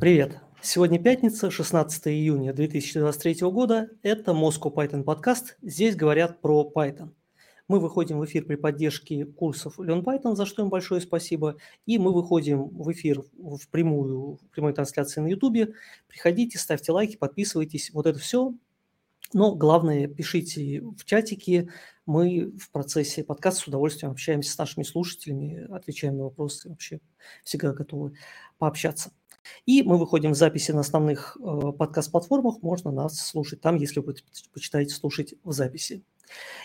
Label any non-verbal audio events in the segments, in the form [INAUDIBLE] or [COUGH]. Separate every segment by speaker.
Speaker 1: Привет! Сегодня пятница, 16 июня 2023 года. Это Moscow Python подкаст. Здесь говорят про Python. Мы выходим в эфир при поддержке курсов Learn Python, за что им большое спасибо. И мы выходим в эфир в прямую, в прямой трансляции на YouTube. Приходите, ставьте лайки, подписывайтесь. Вот это все. Но главное, пишите в чатике. Мы в процессе подкаста с удовольствием общаемся с нашими слушателями, отвечаем на вопросы, вообще всегда готовы пообщаться. И мы выходим в записи на основных э, подкаст-платформах, можно нас слушать там, если вы предпочитаете слушать в записи.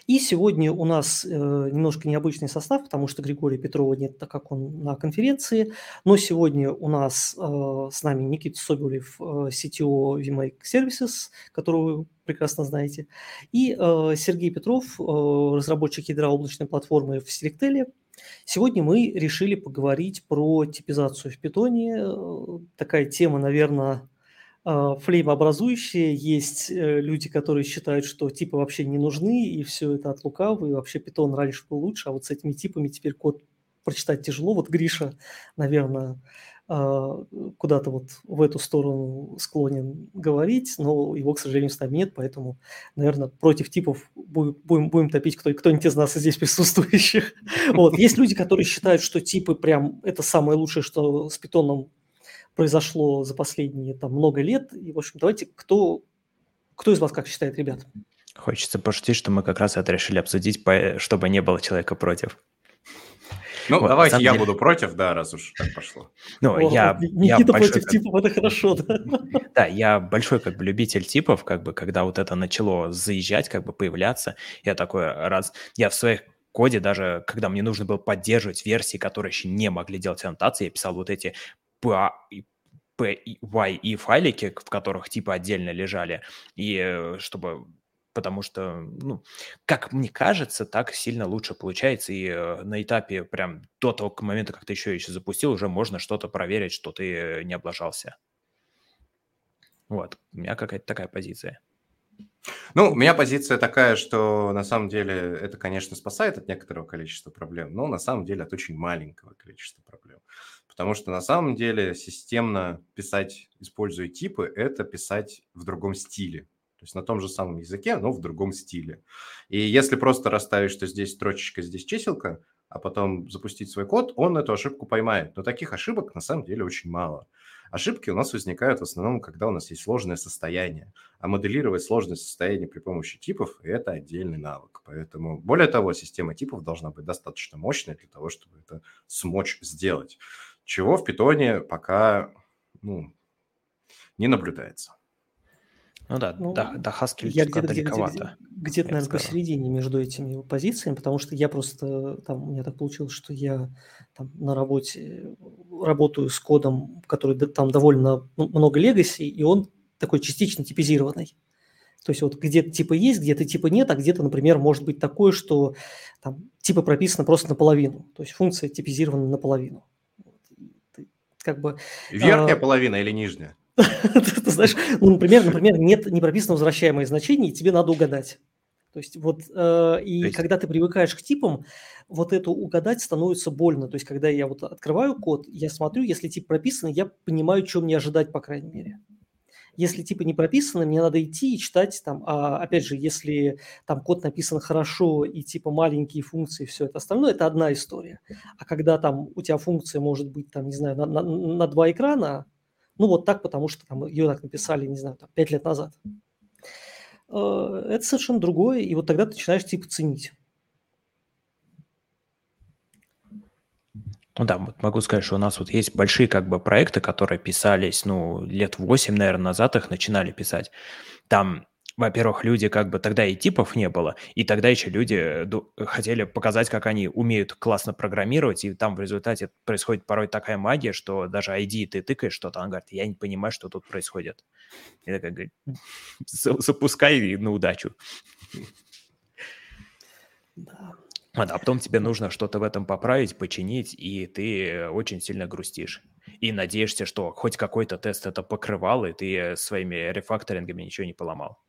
Speaker 1: И сегодня у нас э, немножко необычный состав, потому что Григория Петрова нет, так как он на конференции. Но сегодня у нас э, с нами Никита Соболев, э, CTO VMake Services, которого вы прекрасно знаете, и э, Сергей Петров, э, разработчик ядра облачной платформы в Селектеле. Сегодня мы решили поговорить про типизацию в питоне. Э, такая тема, наверное, флеймообразующие. Есть э, люди, которые считают, что типы вообще не нужны, и все это от лукавы, и вообще питон раньше был лучше, а вот с этими типами теперь код прочитать тяжело. Вот Гриша, наверное, а, куда-то вот в эту сторону склонен говорить, но его, к сожалению, с нами нет, поэтому, наверное, против типов будем, будем топить кто, кто-нибудь из нас здесь присутствующих. [LAUGHS] Вот. Есть люди, которые считают, что типы прям это самое лучшее, что с питоном произошло за последние там много лет. И, в общем, давайте, кто, кто из вас как считает, ребят?
Speaker 2: Хочется пошутить, что мы как раз это решили обсудить, чтобы не было человека против.
Speaker 3: Ну, вот, давайте я деле... буду против, да, раз уж так пошло.
Speaker 2: Ну,
Speaker 1: О,
Speaker 2: я,
Speaker 1: Никита
Speaker 2: я
Speaker 1: большой, против как... типов, это хорошо, да? [LAUGHS]
Speaker 2: Да, я большой как бы любитель типов, как бы, когда вот это начало заезжать, как бы появляться, я такой раз... Я в своих коде даже, когда мне нужно было поддерживать версии, которые еще не могли делать аннотации, я писал вот эти P, P, Y и файлики, в которых типы отдельно лежали, и э, чтобы потому что, ну, как мне кажется, так сильно лучше получается, и э, на этапе прям до того момента, как ты еще еще запустил, уже можно что-то проверить, что ты не облажался. Вот, у меня какая-то такая позиция.
Speaker 3: Ну, у меня позиция такая, что на самом деле это, конечно, спасает от некоторого количества проблем, но на самом деле от очень маленького количества проблем. Потому что на самом деле системно писать, используя типы, это писать в другом стиле. То есть на том же самом языке, но в другом стиле. И если просто расставить, что здесь строчечка, здесь чиселка, а потом запустить свой код, он эту ошибку поймает. Но таких ошибок на самом деле очень мало. Ошибки у нас возникают в основном, когда у нас есть сложное состояние. А моделировать сложное состояние при помощи типов – это отдельный навык. Поэтому, более того, система типов должна быть достаточно мощной для того, чтобы это смочь сделать. Чего в питоне пока ну, не наблюдается.
Speaker 2: Ну да, ну, до, до Haskell я где-то, далековато.
Speaker 1: Где-то, где-то наверное, сказал. посередине между этими позициями, потому что я просто, там, у меня так получилось, что я там, на работе работаю с кодом, который там довольно много легаси, и он такой частично типизированный. То есть вот где-то типа есть, где-то типа нет, а где-то, например, может быть такое, что там типа прописано просто наполовину. То есть функция типизирована наполовину.
Speaker 3: Как бы, Верхняя а... половина или нижняя? [LAUGHS]
Speaker 1: Ты знаешь, ну, например, например, нет не прописано возвращаемое значение, и тебе надо угадать. То есть вот э, и есть... когда ты привыкаешь к типам, вот это угадать становится больно. То есть когда я вот открываю код, я смотрю, если тип прописан, я понимаю, что мне ожидать, по крайней мере. Если типы не прописаны, мне надо идти и читать там. А опять же, если там код написан хорошо и типа маленькие функции, все это остальное, это одна история. А когда там у тебя функция может быть там, не знаю, на, на, на два экрана, ну, вот так, потому что там, ее так написали, не знаю, там, 5 лет назад. Э, это совершенно другое, и вот тогда ты начинаешь типа ценить.
Speaker 2: Ну да, вот могу сказать, что у нас вот есть большие как бы проекты, которые писались, ну, лет 8, наверное, назад их начинали писать. Там во-первых, люди как бы тогда и типов не было, и тогда еще люди хотели показать, как они умеют классно программировать, и там в результате происходит порой такая магия, что даже ID ты тыкаешь что-то, он говорит, я не понимаю, что тут происходит. И такая говорит, запускай на удачу. Да. А потом тебе нужно что-то в этом поправить, починить, и ты очень сильно грустишь. И надеешься, что хоть какой-то тест это покрывал, и ты своими рефакторингами ничего не поломал.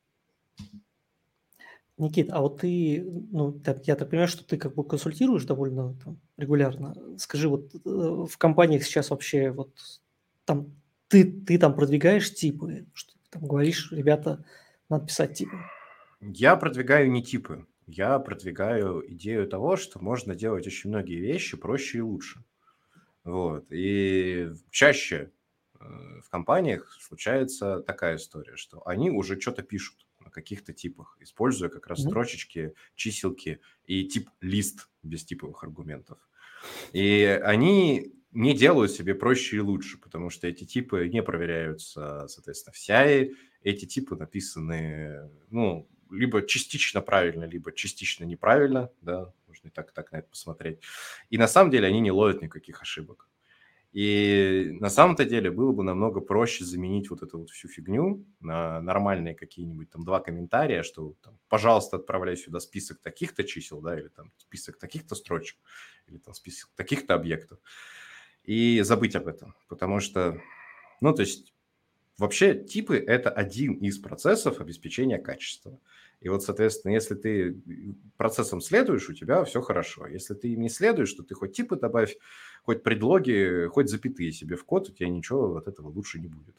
Speaker 1: Никит, а вот ты, ну, я так понимаю, что ты как бы консультируешь довольно там, регулярно. Скажи, вот э, в компаниях сейчас вообще вот там ты, ты там продвигаешь типы, что ты там говоришь, ребята, надо писать типы.
Speaker 3: Я продвигаю не типы, я продвигаю идею того, что можно делать очень многие вещи проще и лучше. Вот. И чаще э, в компаниях случается такая история, что они уже что-то пишут на каких-то типах, используя как раз строчечки, чиселки и тип лист без типовых аргументов. И они не делают себе проще и лучше, потому что эти типы не проверяются, соответственно, в CI. Эти типы написаны, ну, либо частично правильно, либо частично неправильно, да, можно и так, так на это посмотреть. И на самом деле они не ловят никаких ошибок. И на самом-то деле было бы намного проще заменить вот эту вот всю фигню на нормальные какие-нибудь там два комментария, что, там, пожалуйста, отправляй сюда список таких-то чисел, да, или там список таких-то строчек, или там список таких-то объектов, и забыть об этом, потому что, ну, то есть вообще типы – это один из процессов обеспечения качества. И вот, соответственно, если ты процессом следуешь, у тебя все хорошо. Если ты им не следуешь, то ты хоть типы добавь, хоть предлоги, хоть запятые себе в код, у тебя ничего от этого лучше не будет.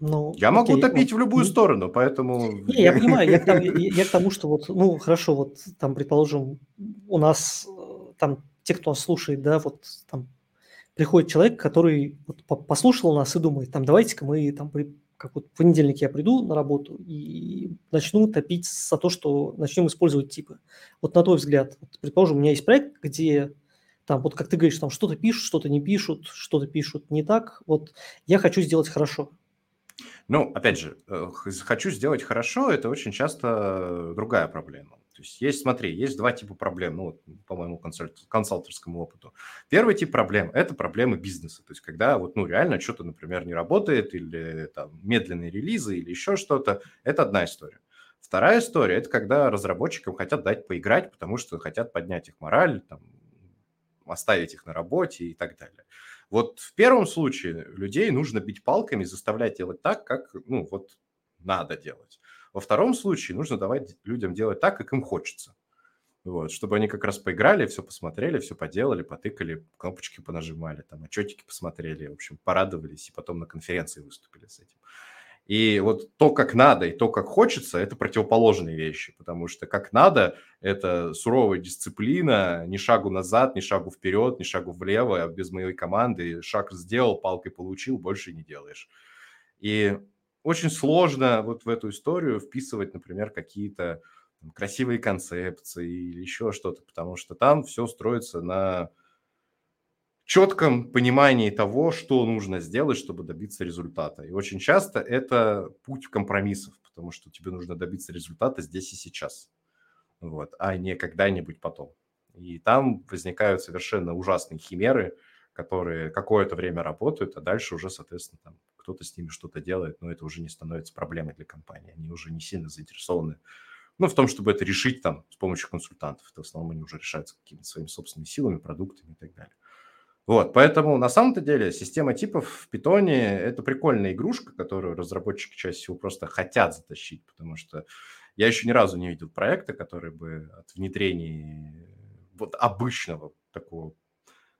Speaker 3: Ну, я могу окей, топить вот, в любую сторону, поэтому... [LAUGHS]
Speaker 1: Не, я понимаю, я к, тому, [LAUGHS] я, я к тому, что вот, ну, хорошо, вот там, предположим, у нас э, там те, кто нас слушает, да, вот там приходит человек, который вот, послушал нас и думает, там, давайте-ка мы там как вот в понедельник я приду на работу и начну топить за то, что начнем использовать типы. Вот на твой взгляд, вот, предположим, у меня есть проект, где там, вот как ты говоришь, там что-то пишут, что-то не пишут, что-то пишут не так. Вот я хочу сделать хорошо.
Speaker 3: Ну, опять же, э, хочу сделать хорошо, это очень часто другая проблема. То есть есть, смотри, есть два типа проблем, ну, по моему консалт, консалтерскому опыту. Первый тип проблем – это проблемы бизнеса. То есть когда вот, ну, реально что-то, например, не работает, или там медленные релизы, или еще что-то, это одна история. Вторая история – это когда разработчикам хотят дать поиграть, потому что хотят поднять их мораль, там, оставить их на работе и так далее. Вот в первом случае людей нужно бить палками, заставлять делать так, как, ну, вот надо делать. Во втором случае нужно давать людям делать так, как им хочется. Вот, чтобы они как раз поиграли, все посмотрели, все поделали, потыкали, кнопочки понажимали, там, отчетики посмотрели, в общем, порадовались и потом на конференции выступили с этим. И вот то, как надо, и то, как хочется, это противоположные вещи, потому что как надо – это суровая дисциплина, ни шагу назад, ни шагу вперед, ни шагу влево, без моей команды шаг сделал, палкой получил, больше не делаешь. И очень сложно вот в эту историю вписывать, например, какие-то красивые концепции или еще что-то, потому что там все строится на четком понимании того, что нужно сделать, чтобы добиться результата. И очень часто это путь компромиссов, потому что тебе нужно добиться результата здесь и сейчас, вот, а не когда-нибудь потом. И там возникают совершенно ужасные химеры, которые какое-то время работают, а дальше уже, соответственно, там кто-то с ними что-то делает, но это уже не становится проблемой для компании. Они уже не сильно заинтересованы ну, в том, чтобы это решить там с помощью консультантов. Это в основном они уже решаются какими-то своими собственными силами, продуктами и так далее. Вот, поэтому на самом-то деле система типов в питоне – это прикольная игрушка, которую разработчики чаще всего просто хотят затащить, потому что я еще ни разу не видел проекта, который бы от внедрения вот обычного такого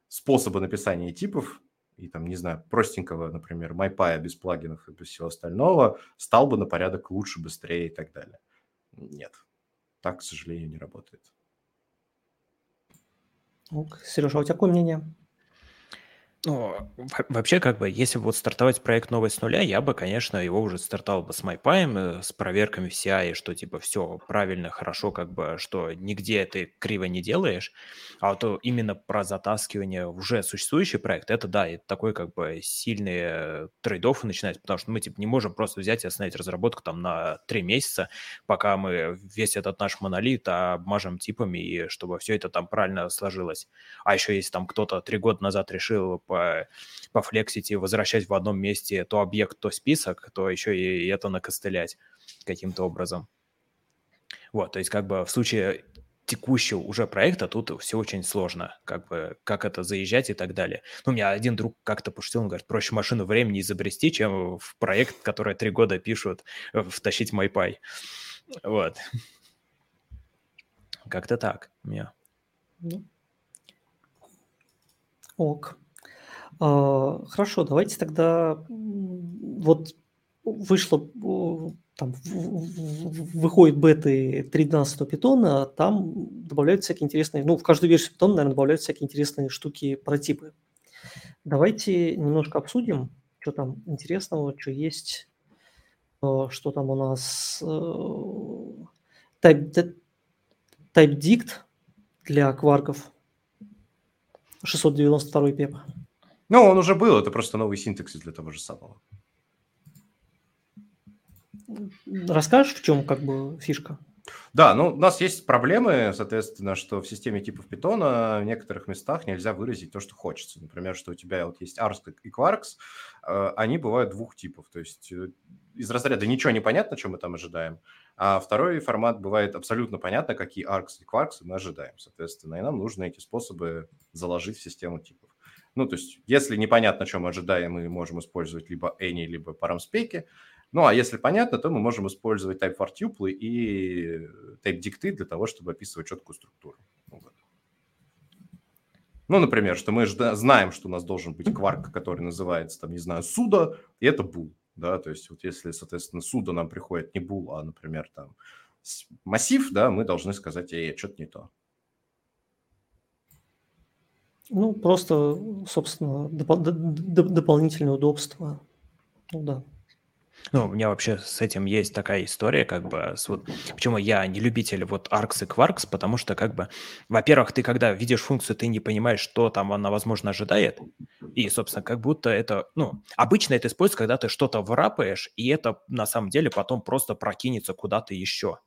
Speaker 3: способа написания типов и там, не знаю, простенького, например, MyPy без плагинов и без всего остального, стал бы на порядок лучше, быстрее и так далее. Нет, так, к сожалению, не работает.
Speaker 1: Сережа, а у тебя какое мнение?
Speaker 2: Ну, вообще, как бы, если вот стартовать проект новый с нуля, я бы, конечно, его уже стартовал бы с MyPy, э, с проверками в CI, что типа все правильно, хорошо, как бы, что нигде ты криво не делаешь. А вот именно про затаскивание уже существующий проект, это да, это такой как бы сильные трейдофы начинать, потому что мы типа не можем просто взять и остановить разработку там на три месяца, пока мы весь этот наш монолит обмажем типами, и чтобы все это там правильно сложилось. А еще если там кто-то три года назад решил по, пофлексить и возвращать в одном месте то объект, то список, то еще и это накостылять каким-то образом. Вот, то есть как бы в случае текущего уже проекта тут все очень сложно, как бы, как это заезжать и так далее. Ну, у меня один друг как-то пошутил, он говорит, проще машину времени изобрести, чем в проект, который три года пишут, э, втащить MyPy. Вот. Как-то так. Yeah.
Speaker 1: Ок. А, хорошо, давайте тогда вот вышло там выходит беты 3.12 питона, там добавляют всякие интересные, ну, в каждую версию питона, наверное, добавляют всякие интересные штуки, прототипы. Давайте немножко обсудим, что там интересного, что есть, э, что там у нас. Type, э, type dict для кварков 692 пеп.
Speaker 3: Ну, он уже был, это просто новый синтаксис для того же самого.
Speaker 1: Расскажешь, в чем как бы фишка?
Speaker 3: Да, ну у нас есть проблемы, соответственно, что в системе типов питона в некоторых местах нельзя выразить то, что хочется. Например, что у тебя вот есть ARX и Quarks, э, они бывают двух типов. То есть э, из разряда ничего не понятно, что мы там ожидаем, а второй формат бывает абсолютно понятно, какие ARX и Quarks мы ожидаем, соответственно, и нам нужно эти способы заложить в систему типов. Ну, то есть, если непонятно, что мы ожидаем, мы можем использовать либо any, либо парамспеки, ну, а если понятно, то мы можем использовать type for tuple и type дикты для того, чтобы описывать четкую структуру. Вот. Ну, например, что мы знаем, что у нас должен быть кварк, который называется, там, не знаю, суда, и это бул. Да, то есть вот если, соответственно, суда нам приходит не бул, а, например, там, массив, да, мы должны сказать, эй, что-то не то.
Speaker 1: Ну, просто, собственно, доп- доп- дополнительное удобство. Ну да.
Speaker 2: Ну, у меня вообще с этим есть такая история, как бы, с вот, почему я не любитель вот arcs и quarks, потому что, как бы, во-первых, ты когда видишь функцию, ты не понимаешь, что там она, возможно, ожидает, и, собственно, как будто это, ну, обычно это используется, когда ты что-то врапаешь, и это, на самом деле, потом просто прокинется куда-то еще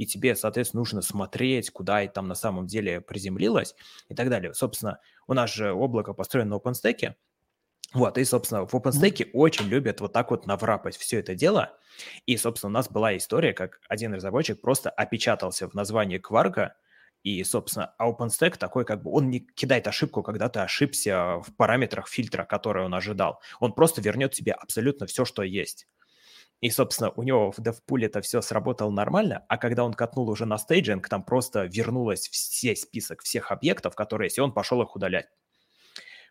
Speaker 2: и тебе, соответственно, нужно смотреть, куда это там на самом деле приземлилось и так далее. Собственно, у нас же облако построено на OpenStack, вот, и, собственно, в OpenStack очень любят вот так вот наврапать все это дело. И, собственно, у нас была история, как один разработчик просто опечатался в названии кварка, и, собственно, а OpenStack такой, как бы, он не кидает ошибку, когда ты ошибся в параметрах фильтра, который он ожидал. Он просто вернет тебе абсолютно все, что есть. И, собственно, у него в DevPool это все сработало нормально, а когда он катнул уже на стейджинг, там просто вернулось все список всех объектов, которые есть, и он пошел их удалять.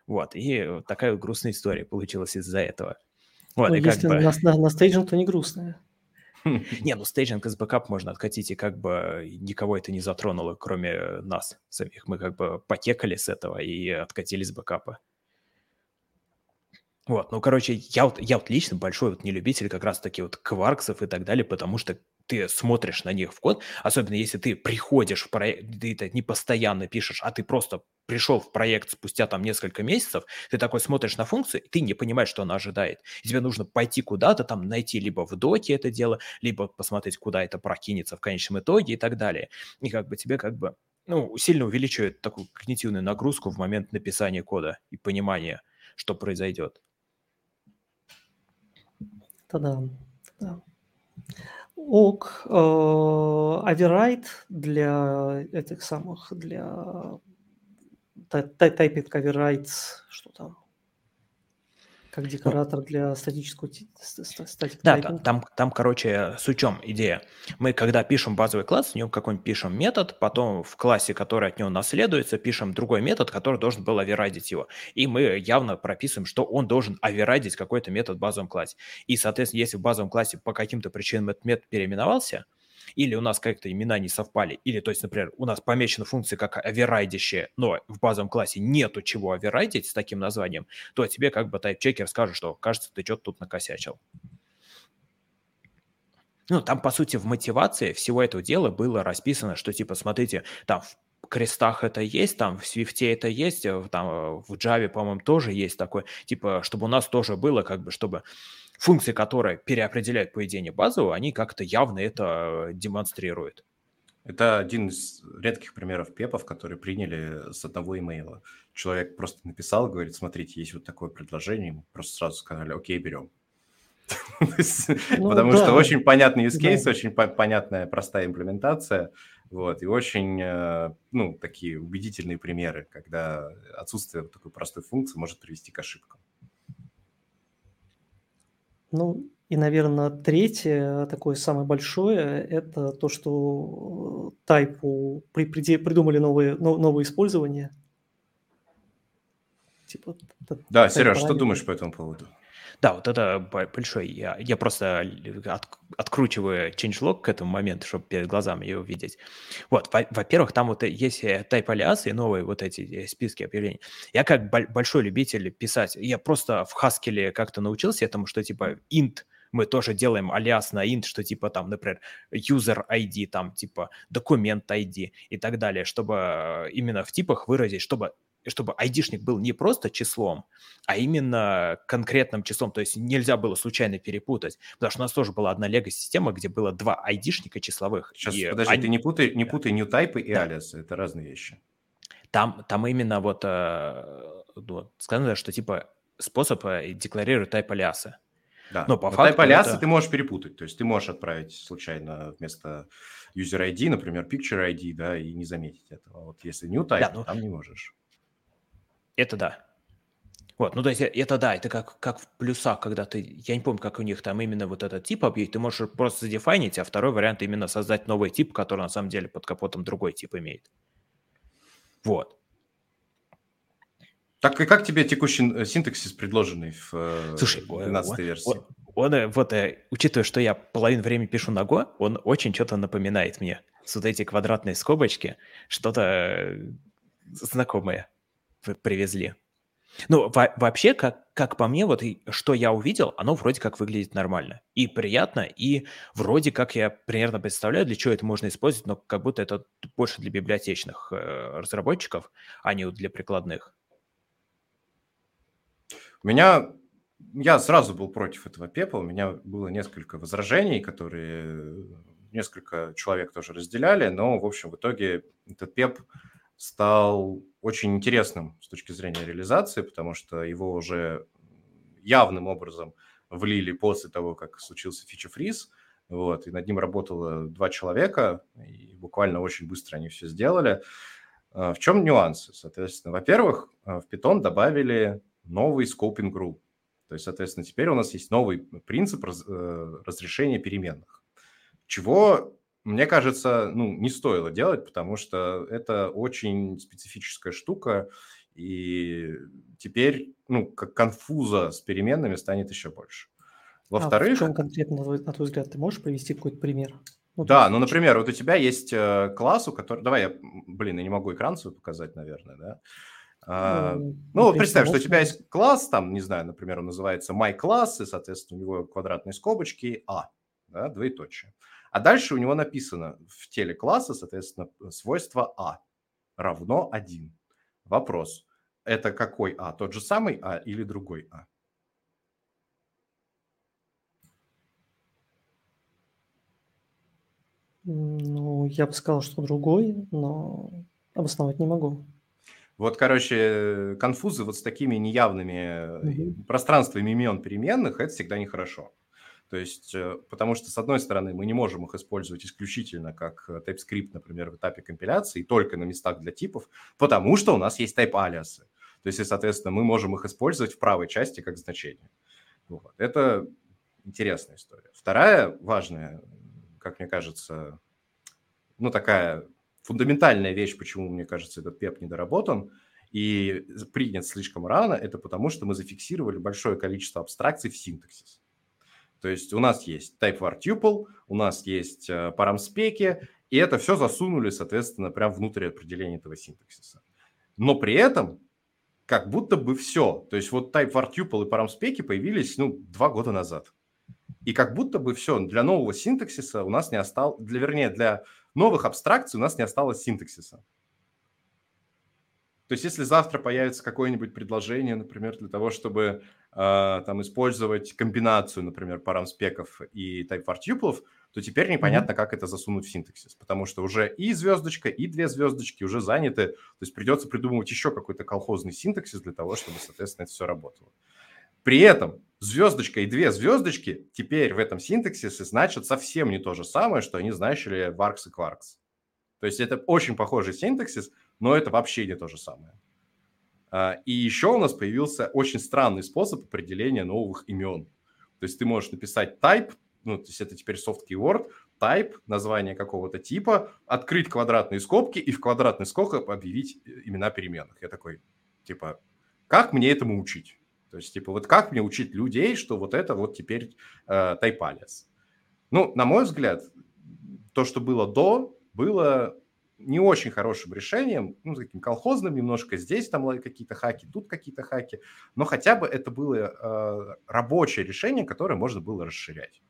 Speaker 2: Вот, и такая грустная история получилась из-за этого.
Speaker 1: Вот, ну, и если как бы... на, на, на staging, то не грустная. [LAUGHS]
Speaker 2: Не, ну staging из бэкап можно откатить, и как бы никого это не затронуло, кроме нас самих. Мы как бы потекали с этого и откатили с бэкапа. Вот, ну, короче, я вот, я вот лично большой вот нелюбитель как раз-таки вот kwargs ов и так далее, потому что ты смотришь на них в код, особенно если ты приходишь в проект, ты это не постоянно пишешь, а ты просто пришел в проект спустя там несколько месяцев, ты такой смотришь на функцию, и ты не понимаешь, что она ожидает. И тебе нужно пойти куда-то, там найти либо в доке это дело, либо посмотреть, куда это прокинется в конечном итоге и так далее. И как бы тебе как бы ну, сильно увеличивает такую когнитивную нагрузку в момент написания кода и понимания, что произойдет.
Speaker 1: Да, да. ок, оверрайт э, для этих самых, для typing overrides, что там, как ну, декоратор для статического
Speaker 2: статик Да, там, там, там, короче, с учем идея. Мы, когда пишем базовый класс, в нем какой-нибудь пишем метод, потом в классе, который от него наследуется, пишем другой метод, который должен был оверрайдить его. И мы явно прописываем, что он должен оверрайдить какой-то метод в базовом классе. И, соответственно, если в базовом классе по каким-то причинам этот метод переименовался, или у нас как-то имена не совпали, или, то есть, например, у нас помечена функция как оверрайдящая, но в базовом классе нету чего оверрайдить с таким названием, то тебе как бы тайп-чекер скажет, что, кажется, ты что-то тут накосячил. Ну, там, по сути, в мотивации всего этого дела было расписано, что, типа, смотрите, там в крестах это есть, там в Swift это есть, э, там э, в Java, по-моему, тоже есть такое, типа, чтобы у нас тоже было, как бы, чтобы функции, которые переопределяют поведение базового, они как-то явно это э, демонстрируют.
Speaker 3: Это один из редких примеров пепов, которые приняли с одного имейла. Человек просто написал, говорит, смотрите, есть вот такое предложение, мы просто сразу сказали, окей, берем. Ну Потому что очень понятный use case, очень понятная простая имплементация, вот, и очень, э, ну, такие убедительные примеры, когда отсутствие такой простой функции может привести к ошибкам.
Speaker 1: Ну, и, наверное, третье, такое самое большое, это то, что тайпу при, при, придумали новые, новые использования. Типа,
Speaker 3: да, Сереж, что думаешь по этому поводу?
Speaker 2: Да, вот это большой. Я, я просто от, откручиваю changelog к этому моменту, чтобы перед глазами его видеть. Вот, во-первых, там вот есть type алиасы и новые вот эти э, списки объявлений. Я как большой любитель писать, я просто в Haskell как-то научился этому, что типа int мы тоже делаем алиас на int, что типа там, например, user ID, там типа документ ID и так далее, чтобы э, именно в типах выразить, чтобы чтобы айдишник был не просто числом, а именно конкретным числом. То есть нельзя было случайно перепутать. Потому что у нас тоже была одна лего-система, где было два айдишника числовых.
Speaker 3: Сейчас, и подожди, они... ты не путай, не путай new type и да. алиасы. Это разные вещи.
Speaker 2: Там, там именно вот, э, вот сказано, что типа способ э, декларирует type алиасы.
Speaker 3: Да, но по но факту type алиасы это... ты можешь перепутать. То есть ты можешь отправить случайно вместо user ID, например, picture ID, да, и не заметить этого. Вот если new type, да, ну... там не можешь.
Speaker 2: Это да. Вот, ну то есть это да, это как, как в плюсах, когда ты, я не помню, как у них там именно вот этот тип объект, ты можешь просто задефайнить, а второй вариант именно создать новый тип, который на самом деле под капотом другой тип имеет. Вот.
Speaker 3: Так и как тебе текущий э, синтаксис, предложенный в э, Слушай, 12 версии?
Speaker 2: Он, он, э, вот, учитывая, что я половину времени пишу на Go, он очень что-то напоминает мне. С вот эти квадратные скобочки, что-то знакомое привезли. Ну, во- вообще, как, как по мне, вот что я увидел, оно вроде как выглядит нормально. И приятно, и вроде как я примерно представляю, для чего это можно использовать, но как будто это больше для библиотечных э, разработчиков, а не для прикладных.
Speaker 3: У меня... Я сразу был против этого пепла, у меня было несколько возражений, которые несколько человек тоже разделяли, но, в общем, в итоге этот пеп стал очень интересным с точки зрения реализации, потому что его уже явным образом влили после того, как случился фича-фриз, вот, и над ним работало два человека, и буквально очень быстро они все сделали. А, в чем нюансы? Соответственно, во-первых, а, в Python добавили новый scoping rule. То есть, соответственно, теперь у нас есть новый принцип э, разрешения переменных, чего мне кажется, ну, не стоило делать, потому что это очень специфическая штука, и теперь, ну, как конфуза с переменными станет еще больше.
Speaker 1: Во-вторых... А в чем конкретно, на твой взгляд, ты можешь привести какой-то пример?
Speaker 3: Ну, да, ну, например, вот у тебя есть э, класс, у которого... Давай я, блин, я не могу экран свой показать, наверное, да? А, ну, ну представь, что у тебя есть класс, там, не знаю, например, он называется MyClass, и, соответственно, у него квадратные скобочки А, да, двоеточие. А дальше у него написано в теле класса, соответственно, свойство А равно 1. Вопрос. Это какой А? Тот же самый А или другой А?
Speaker 1: Ну, я бы сказал, что другой, но обосновать не могу.
Speaker 3: Вот, короче, конфузы вот с такими неявными угу. пространствами имен переменных, это всегда нехорошо. То есть, э, потому что, с одной стороны, мы не можем их использовать исключительно как э, TypeScript, например, в этапе компиляции, только на местах для типов, потому что у нас есть type-алиасы. То есть, и, соответственно, мы можем их использовать в правой части как значение. Вот. Это интересная история. Вторая важная, как мне кажется, ну, такая фундаментальная вещь, почему, мне кажется, этот PEP недоработан и принят слишком рано, это потому что мы зафиксировали большое количество абстракций в синтаксис. То есть у нас есть type-var tuple, у нас есть э, парамспеки, и это все засунули, соответственно, прямо внутрь определения этого синтаксиса. Но при этом как будто бы все. То есть вот type-var tuple и парамспеки появились, ну, два года назад. И как будто бы все, для нового синтаксиса у нас не осталось, для, вернее, для новых абстракций у нас не осталось синтаксиса. То есть если завтра появится какое-нибудь предложение, например, для того, чтобы э, там использовать комбинацию, например, парамспеков и tuple, то теперь непонятно, mm-hmm. как это засунуть в синтаксис, потому что уже и звездочка, и две звездочки уже заняты, то есть придется придумывать еще какой-то колхозный синтаксис для того, чтобы, соответственно, это все работало. При этом звездочка и две звездочки теперь в этом синтаксисе значат совсем не то же самое, что они значили в arcs и quarks. То есть это очень похожий синтаксис, но это вообще не то же самое. А, и еще у нас появился очень странный способ определения новых имен. То есть ты можешь написать type, ну, то есть это теперь soft keyword, type, название какого-то типа, открыть квадратные скобки и в квадратный скобках объявить э, имена переменных. Я такой, типа, как мне этому учить? То есть, типа, вот как мне учить людей, что вот это вот теперь э, тайпалец? Ну, на мой взгляд, то, что было до, было не очень хорошим решением, ну, таким колхозным немножко. Здесь там какие-то хаки, тут какие-то хаки. Но хотя бы это было э, рабочее решение, которое можно было расширять.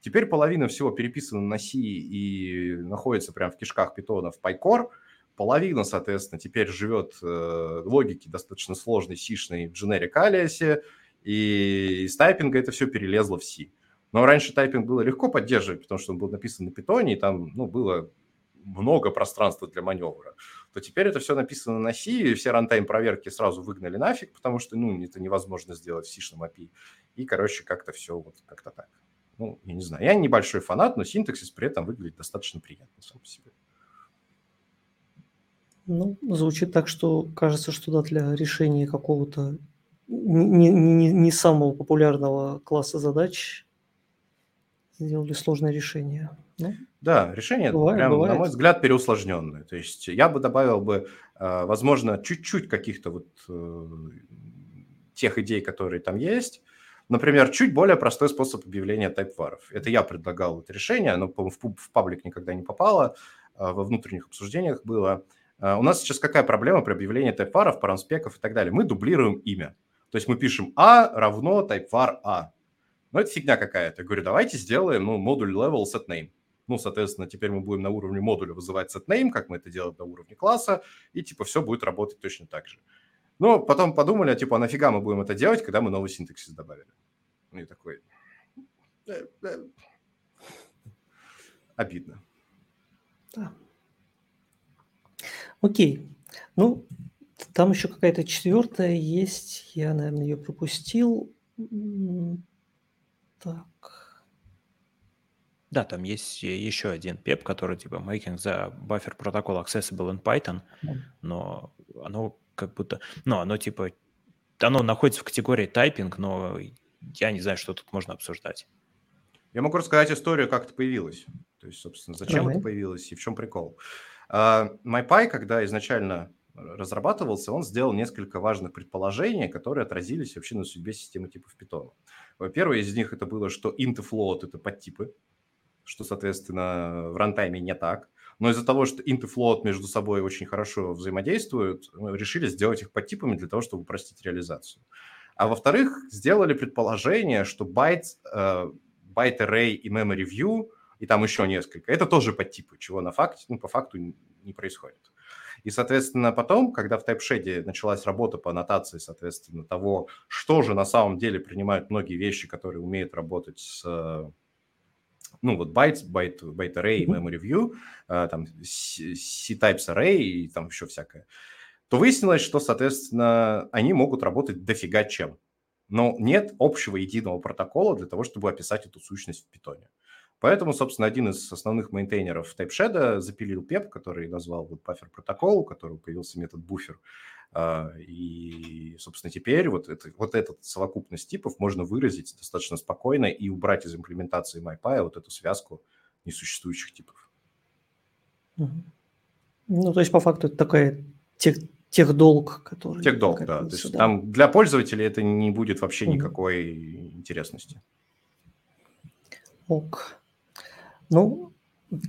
Speaker 3: Теперь половина всего переписана на C и находится прямо в кишках питона в PyCore. Половина, соответственно, теперь живет э, логики достаточно сложной, сишной в generic alias, и из тайпинга это все перелезло в C. Но раньше тайпинг было легко поддерживать, потому что он был написан на питоне, и там ну, было много пространства для маневра, то теперь это все написано на C, и все рантайм проверки сразу выгнали нафиг, потому что, ну, это невозможно сделать в C-шном API. И, короче, как-то все вот как-то так. Ну, я не знаю, я небольшой фанат, но синтаксис при этом выглядит достаточно приятно сам по себе.
Speaker 1: Ну, звучит так, что кажется, что да, для решения какого-то не, не, не самого популярного класса задач сделали сложное решение.
Speaker 3: Ну, да, решение, бывает, прям, бывает. на мой взгляд, переусложненное. То есть я бы добавил бы, э, возможно, чуть-чуть каких-то вот э, тех идей, которые там есть. Например, чуть более простой способ объявления тайп-варов. Это я предлагал это решение, оно, по в, паблик никогда не попало, э, во внутренних обсуждениях было. У нас сейчас какая проблема при объявлении тайп-варов, парамспеков и так далее? Мы дублируем имя. То есть мы пишем А равно тайп-вар А. Но это фигня какая-то. Я говорю, давайте сделаем ну, модуль level set name. Ну, соответственно, теперь мы будем на уровне модуля вызывать set name, как мы это делаем на уровне класса, и типа все будет работать точно так же. Но потом подумали, а, типа, а нафига мы будем это делать, когда мы новый синтаксис добавили? Ну и такой... «Э, э, обидно.
Speaker 1: Да. Окей. Ну, там еще какая-то четвертая есть. Я, наверное, ее пропустил. Так.
Speaker 2: Да, там есть еще один PEP, который типа making the buffer protocol accessible in Python, но оно как будто, ну, оно типа, оно находится в категории тайпинг, но я не знаю, что тут можно обсуждать.
Speaker 3: Я могу рассказать историю, как это появилось. То есть, собственно, зачем Давай. это появилось и в чем прикол. Uh, MyPy, когда изначально разрабатывался, он сделал несколько важных предположений, которые отразились вообще на судьбе системы типов Python. Во-первых, из них это было, что int и float – это подтипы, что, соответственно, в рантайме не так. Но из-за того, что int и float между собой очень хорошо взаимодействуют, решили сделать их подтипами для того, чтобы упростить реализацию. А во-вторых, сделали предположение, что byte, э, byte array и memory view, и там еще несколько, это тоже подтипы, чего на факте, ну, по факту не происходит. И, соответственно, потом, когда в TypeShed началась работа по аннотации, соответственно, того, что же на самом деле принимают многие вещи, которые умеют работать с ну, вот bytes, byte, byte array, memory view, э, там C-types array и там еще всякое, то выяснилось, что, соответственно, они могут работать дофига чем. Но нет общего единого протокола для того, чтобы описать эту сущность в питоне. Поэтому, собственно, один из основных мейнтейнеров TypeShed запилил PEP, который назвал вот buffer протокол, у которого появился метод буфер. А, и, собственно, теперь вот, это, вот этот совокупность типов можно выразить достаточно спокойно и убрать из имплементации MyPy вот эту связку несуществующих типов.
Speaker 1: Ну, то есть, по факту, это такая тех, техдолг, который...
Speaker 3: Техдолг, да. То есть, там для пользователей это не будет вообще никакой интересности.
Speaker 1: Ок. Ну,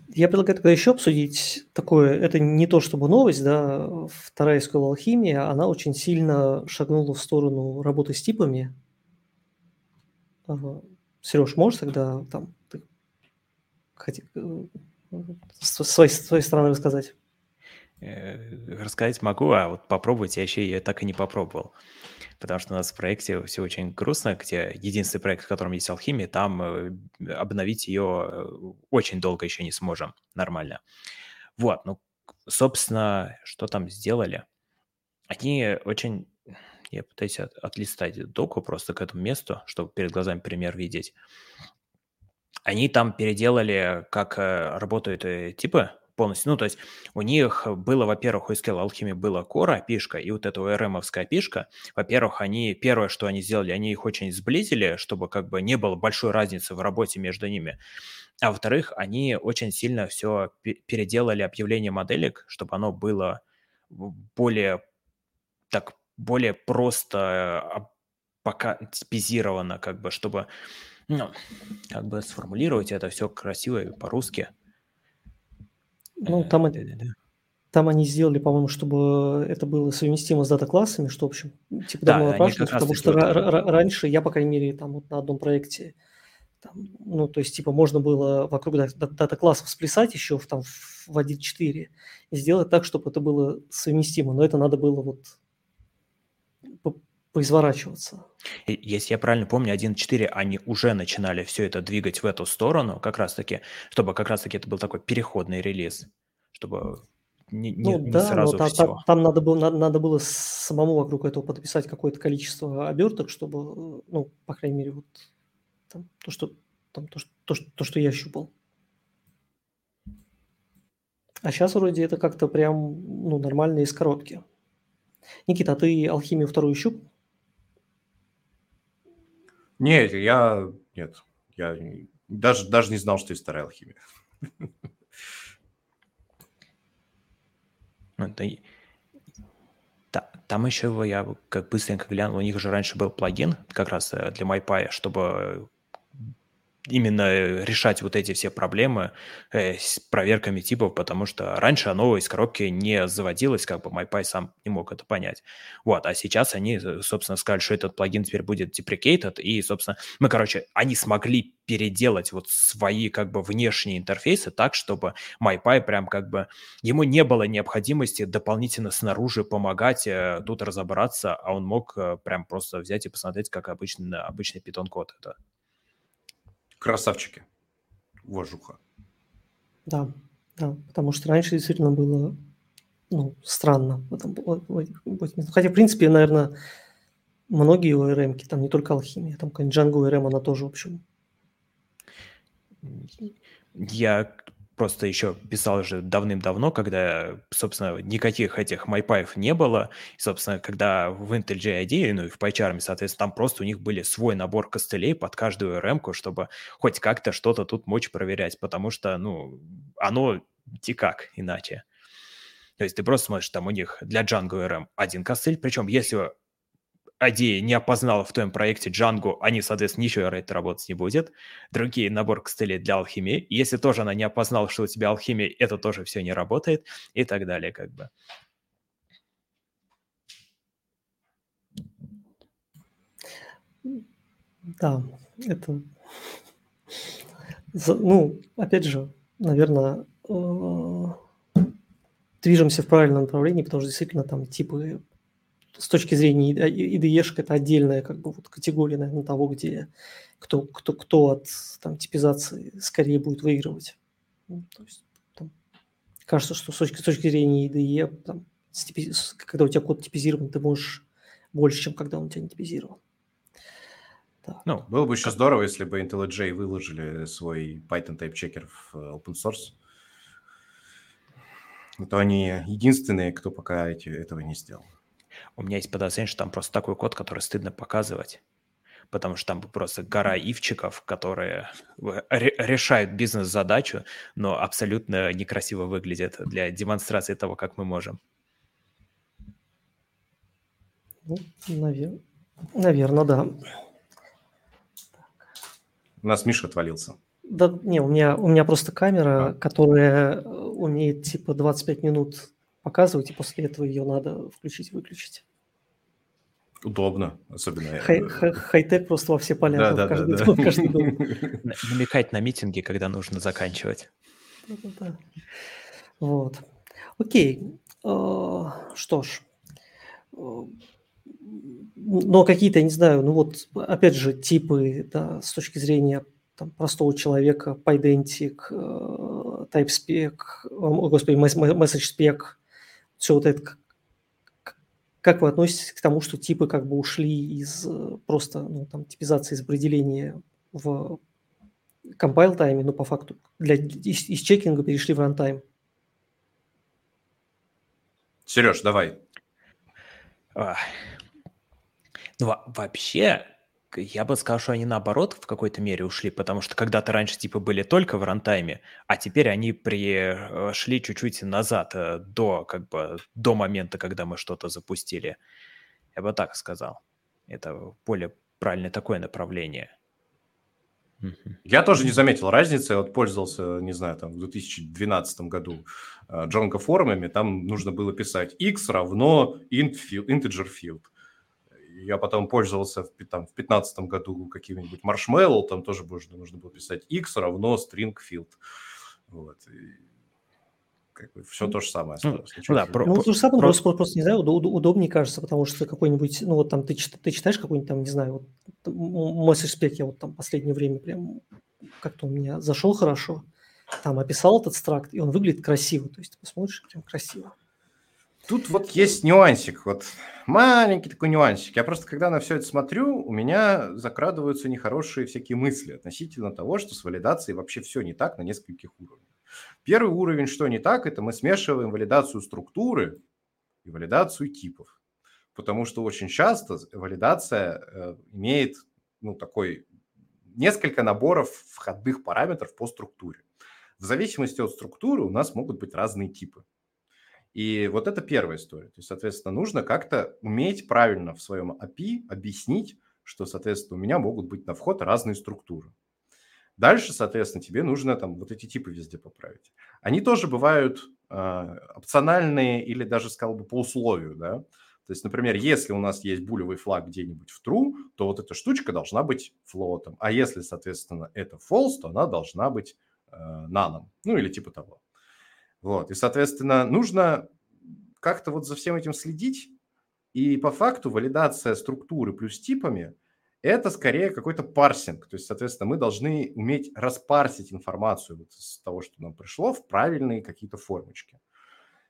Speaker 1: я предлагаю тогда еще обсудить такое, это не то чтобы новость, да, вторая SQL алхимия, она очень сильно шагнула в сторону работы с типами. Сереж, можешь тогда там ты, хоти, э, с, своей, с своей стороны рассказать?
Speaker 2: Э, рассказать могу, а вот попробовать я еще я так и не попробовал потому что у нас в проекте все очень грустно, где единственный проект, в котором есть алхимия, там э, обновить ее э, очень долго еще не сможем нормально. Вот, ну, собственно, что там сделали? Они очень... Я пытаюсь от, отлистать доку просто к этому месту, чтобы перед глазами пример видеть. Они там переделали, как э, работают типы полностью. Ну, то есть у них было, во-первых, у SQL Alchemy было Core API, и вот эта ORM-овская. Во-первых, они, первое, что они сделали, они их очень сблизили, чтобы как бы не было большой разницы в работе между ними. А во-вторых, они очень сильно все переделали объявление моделек, чтобы оно было более так более просто пока типизировано, как бы, чтобы, ну, как бы сформулировать это все красиво и по-русски.
Speaker 1: Ну, там, там они сделали, по-моему, чтобы это было совместимо с дата-классами, что, в общем, типа давно да, потому что раньше я, по крайней мере, там вот на одном проекте, там, ну, то есть, типа, можно было вокруг дата-классов сплясать еще в, там, в 1.4 и сделать так, чтобы это было совместимо, но это надо было вот поизворачиваться.
Speaker 2: Если я правильно помню, 1.4 они уже начинали все это двигать в эту сторону, как раз-таки, чтобы как раз-таки это был такой переходный релиз, чтобы не, ну, не да, сразу но
Speaker 1: там, все. Там, там надо, было, надо, надо было самому вокруг этого подписать какое-то количество оберток, чтобы, ну, по крайней мере, вот там, то, что, там, то, что, то, что, то, что я щупал. А сейчас вроде это как-то прям ну, нормально из коробки. Никита, а ты алхимию вторую щуп?
Speaker 3: Нет, я... Нет. Я даже, даже не знал, что есть вторая алхимия.
Speaker 2: Это... Там еще я как быстренько глянул, у них же раньше был плагин как раз э, для MyPy, чтобы именно э, решать вот эти все проблемы э, с проверками типов, потому что раньше оно из коробки не заводилось, как бы MyPy сам не мог это понять. Вот, а сейчас они, э, собственно, сказали, что этот плагин теперь будет deprecated, и, собственно, мы, короче, они смогли переделать вот свои как бы внешние интерфейсы так, чтобы MyPy прям как бы ему не было необходимости дополнительно снаружи помогать тут разобраться, а он мог прям просто взять и посмотреть, как обычный, обычный Python код это
Speaker 3: Красавчики. Уважуха.
Speaker 1: Да, да, потому что раньше действительно было ну, странно. В этом, хотя, в принципе, наверное, многие ORM, там не только алхимия, там какая-нибудь Django ORM, она тоже, в общем.
Speaker 2: Я просто еще писал уже давным-давно, когда, собственно, никаких этих майпаев не было. И, собственно, когда в Intel JID, ну и в PyCharm, соответственно, там просто у них были свой набор костылей под каждую rm чтобы хоть как-то что-то тут мочь проверять, потому что, ну, оно никак иначе. То есть ты просто смотришь, там у них для Django RM один костыль, причем если IDEA не опознала в твоем проекте Django, они, соответственно, ничего это работать не будет. Другие набор костылей для алхимии. Если тоже она не опознала, что у тебя алхимия, это тоже все не работает и так далее, как бы.
Speaker 1: Да, это... Ну, опять же, наверное, э, движемся в правильном направлении, потому что действительно там типы с точки зрения IDE это отдельная как бы вот категория, наверное, того, где кто, кто, кто от там, типизации скорее будет выигрывать. Ну, то есть, там, кажется, что с точки, с точки зрения IDE, там, когда у тебя код типизирован, ты можешь больше, чем когда он у тебя не типизирован.
Speaker 3: Так. Ну, было бы еще здорово, если бы IntelliJ выложили свой Python Type Checker в э, open source. А то они единственные, кто пока эти, этого не сделал.
Speaker 2: У меня есть подозрение, что там просто такой код, который стыдно показывать, потому что там просто гора ивчиков, которые решают бизнес-задачу, но абсолютно некрасиво выглядят для демонстрации того, как мы можем.
Speaker 1: Ну, навер... Наверное, да.
Speaker 3: У нас Миша отвалился.
Speaker 1: Да, не, у меня, у меня просто камера, а. которая умеет типа 25 минут показывать, и после этого ее надо включить-выключить.
Speaker 3: Удобно, особенно.
Speaker 1: Хай, хай, хай-тек просто во все поля. Да, да, каждый, да,
Speaker 2: да. каждый дом. Намекать на митинги, когда нужно заканчивать.
Speaker 1: Да-да-да. Вот. Окей. А, что ж. Но какие-то, я не знаю, ну вот, опять же, типы, да, с точки зрения там, простого человека, PyDentic, э, TypeSpec, о, господи, MessageSpec, все вот это, как вы относитесь к тому, что типы как бы ушли из э, просто ну, там, типизации из определения в compile тайме, но по факту для, из, из чекинга перешли в рантайм?
Speaker 3: Сереж, давай.
Speaker 2: Ну, вообще, я бы сказал, что они наоборот в какой-то мере ушли, потому что когда-то раньше типа были только в рантайме, а теперь они пришли чуть-чуть назад, э, до как бы до момента, когда мы что-то запустили. Я бы так сказал. Это более правильное такое направление.
Speaker 3: Я тоже не заметил разницы. Я вот пользовался, не знаю, там в 2012 году э, Django формами. Там нужно было писать x равно int field, integer field. Я потом пользовался в, там, в 2015 году каким-нибудь Marshmallow. Там тоже нужно было писать x равно string field. Вот. И как бы все то же самое
Speaker 1: Ну, ну да, про, ну, то же самое, просто, просто, просто, не знаю, уд, удобнее кажется, потому что какой-нибудь, ну, вот там ты, ты читаешь какой-нибудь там, не знаю, вот Message Spec, я вот там последнее время прям как-то у меня зашел хорошо, там описал этот стракт, и он выглядит красиво, то есть ты посмотришь, прям красиво.
Speaker 3: Тут вот есть нюансик, вот маленький такой нюансик. Я просто, когда на все это смотрю, у меня закрадываются нехорошие всякие мысли относительно того, что с валидацией вообще все не так на нескольких уровнях. Первый уровень, что не так, это мы смешиваем валидацию структуры и валидацию типов. Потому что очень часто валидация э, имеет ну, такой несколько наборов входных параметров по структуре. В зависимости от структуры у нас могут быть разные типы. И вот это первая история. То есть, соответственно, нужно как-то уметь правильно в своем API объяснить, что, соответственно, у меня могут быть на вход разные структуры. Дальше, соответственно, тебе нужно там вот эти типы везде поправить. Они тоже бывают э, опциональные или даже, сказал бы, по условию, да. То есть, например, если у нас есть булевый флаг где-нибудь в true, то вот эта штучка должна быть флотом. А если, соответственно, это false, то она должна быть э, ну или типа того. Вот. И, соответственно, нужно как-то вот за всем этим следить. И по факту валидация структуры плюс типами – это скорее какой-то парсинг. То есть, соответственно, мы должны уметь распарсить информацию вот из того, что нам пришло, в правильные какие-то формочки.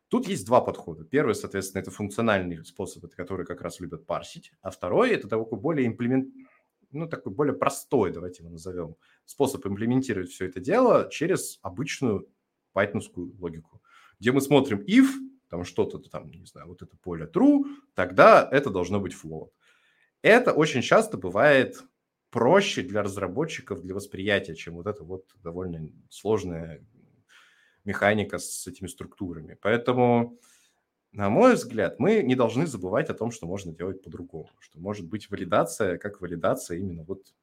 Speaker 3: Тут есть два подхода. Первый, соответственно, это функциональный способ, который как раз любят парсить. А второй – это такой более имплемент... ну, такой более простой, давайте его назовем, способ имплементировать все это дело через обычную пайтонскую логику, где мы смотрим if, там что-то там, не знаю, вот это поле true, тогда это должно быть float. Это очень часто бывает проще для разработчиков, для восприятия, чем вот эта вот довольно сложная механика с этими структурами. Поэтому, на мой взгляд, мы не должны забывать о том, что можно делать по-другому, что может быть валидация как валидация именно вот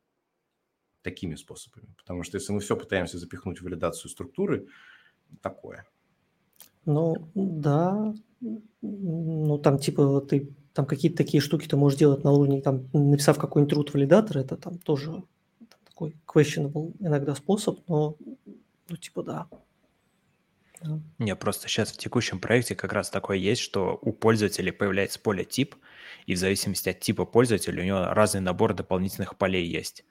Speaker 3: такими способами. Потому что если мы все пытаемся запихнуть в валидацию структуры, такое.
Speaker 1: Ну, да. Ну, там типа ты там какие-то такие штуки ты можешь делать на уровне, там, написав какой-нибудь root валидатор, это там тоже такой questionable иногда способ, но, ну, типа, да.
Speaker 2: Да. Не, просто сейчас в текущем проекте как раз такое есть, что у пользователя появляется поле тип, и в зависимости от типа пользователя у него разный набор дополнительных полей есть.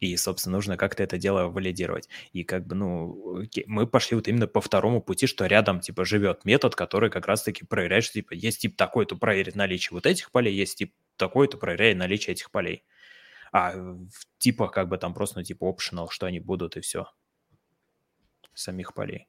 Speaker 2: И, собственно, нужно как-то это дело валидировать. И как бы, ну, мы пошли вот именно по второму пути, что рядом, типа, живет метод, который как раз-таки проверяет, что, типа, есть тип такой-то, проверит наличие вот этих полей, есть тип такой-то, проверяет наличие этих полей. А в типах как бы там просто, ну, типа, optional, что они будут, и все. Самих полей.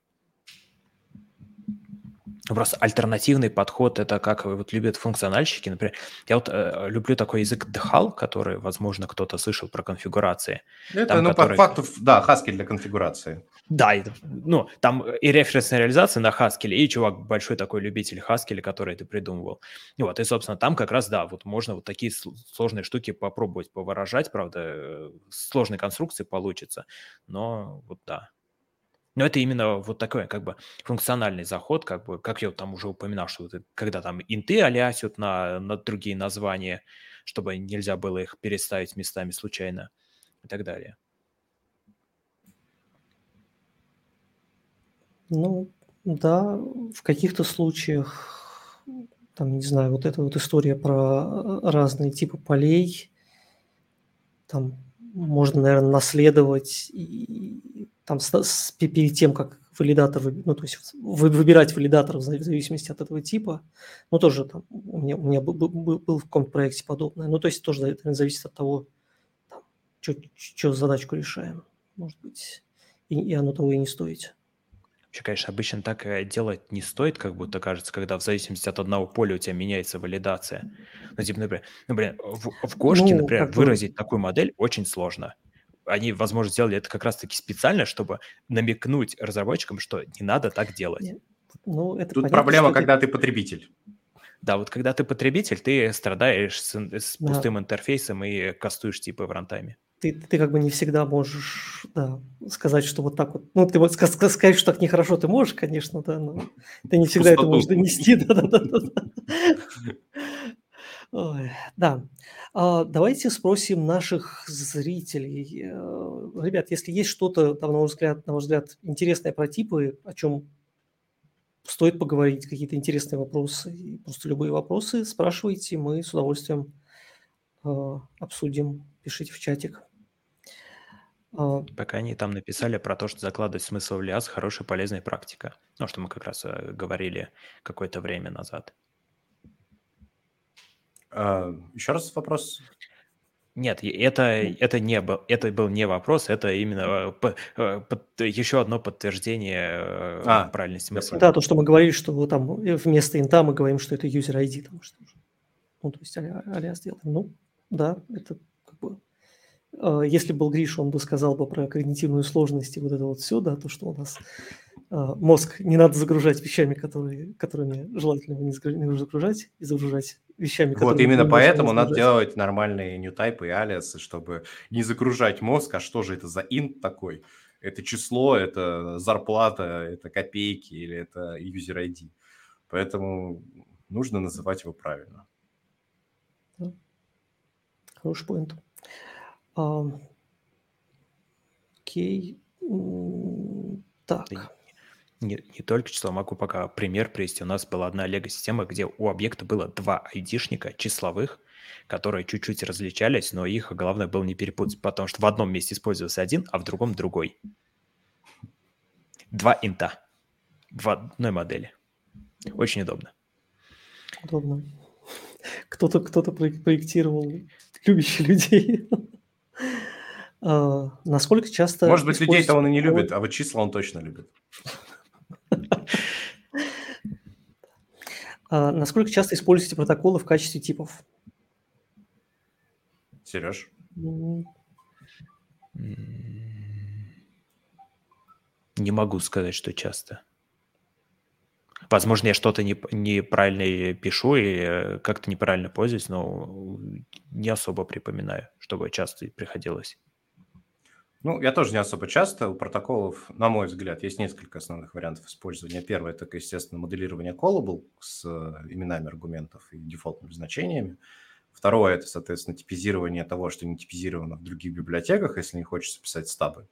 Speaker 2: Просто альтернативный подход, это как вот любят функциональщики, например. Я вот э, люблю такой язык DHAL, который, возможно, кто-то слышал про конфигурации.
Speaker 3: Это, там, ну, который... по факту, да, Haskell для конфигурации.
Speaker 2: Да, это, ну, там и референсная реализация на Haskell, и чувак большой такой любитель Haskell, который это придумывал. И вот, и, собственно, там как раз, да, вот можно вот такие сложные штуки попробовать повыражать, правда, э, сложные конструкции получится, но вот да, но это именно вот такой как бы функциональный заход, как бы, как я вот там уже упоминал, что вот, когда там инты алясят на, на другие названия, чтобы нельзя было их переставить местами случайно и так далее.
Speaker 1: Ну, да, в каких-то случаях, там, не знаю, вот эта вот история про разные типы полей, там можно, наверное, наследовать и там с, с, перед тем, как валидатор, ну, то есть вы, выбирать валидатор в зависимости от этого типа, ну, тоже там у меня, у меня был, был, был в каком-то проекте подобное, ну, то есть тоже это зависит от того, что задачку решаем, может быть, и, и оно того и не стоит.
Speaker 2: Вообще, конечно, обычно так э, делать не стоит, как будто кажется, когда в зависимости от одного поля у тебя меняется валидация. Ну, типа, например, например в, в Гошке, ну, например, выразить бы... такую модель очень сложно они, возможно, сделали это как раз-таки специально, чтобы намекнуть разработчикам, что не надо так делать.
Speaker 3: Ну, это Тут понятно, проблема, когда ты... ты потребитель.
Speaker 2: Да, вот когда ты потребитель, ты страдаешь с, с да. пустым интерфейсом и кастуешь типы в рантайме.
Speaker 1: Ты, ты как бы не всегда можешь да, сказать, что вот так вот. Ну, ты вот сказать, что так нехорошо ты можешь, конечно, да, но ты не всегда Пустоту. это можешь донести. Да, да, да, да. да. А, давайте спросим наших зрителей. Э, ребят, если есть что-то, там, на ваш взгляд, на ваш взгляд, интересное про типы, о чем стоит поговорить, какие-то интересные вопросы, просто любые вопросы, спрашивайте, мы с удовольствием э, обсудим, пишите в чатик.
Speaker 2: А, Пока они там написали про то, что закладывать смысл в ляз – хорошая полезная практика. Ну, что мы как раз э, говорили какое-то время назад.
Speaker 3: А, еще раз вопрос.
Speaker 2: Нет, это, это, не был, это был не вопрос, это именно по, э, по, еще одно подтверждение э, а, правильности мысли.
Speaker 1: Да, то, что мы говорили, что там вместо инта мы говорим, что это user ID. Там, что, ну, то есть а-ля сделаем. Ну, да, это. А, если был Гриш, он бы сказал бы про когнитивную сложность и вот это вот все, да, то, что у нас а, мозг не надо загружать вещами, которые, которыми желательно не загружать, и загружать вещами,
Speaker 3: Вот именно поэтому надо делать нормальные ньютайпы и алиасы, чтобы не загружать мозг, а что же это за инт такой? Это число, это зарплата, это копейки или это user ID. Поэтому нужно называть его правильно.
Speaker 1: Хороший поинт. Окей. Так
Speaker 2: не, не только число, могу пока пример привести. У нас была одна лего-система, где у объекта было два айдишника числовых, которые чуть-чуть различались, но их главное было не перепутать, потому что в одном месте использовался один, а в другом другой. Два инта в одной модели. Очень удобно.
Speaker 1: Удобно. Кто-то кто-то проектировал любящий людей. А, насколько часто...
Speaker 3: Может быть, людей-то он и не любит, а вот числа он точно любит. [LAUGHS]
Speaker 1: А, насколько часто используете протоколы в качестве типов?
Speaker 3: Сереж?
Speaker 2: Не могу сказать, что часто. Возможно, я что-то не, неправильно пишу или как-то неправильно пользуюсь, но не особо припоминаю, чтобы часто приходилось.
Speaker 3: Ну, я тоже не особо часто. У протоколов, на мой взгляд, есть несколько основных вариантов использования. Первое – это, естественно, моделирование callable с э, именами аргументов и дефолтными значениями. Второе – это, соответственно, типизирование того, что не типизировано в других библиотеках, если не хочется писать стабы.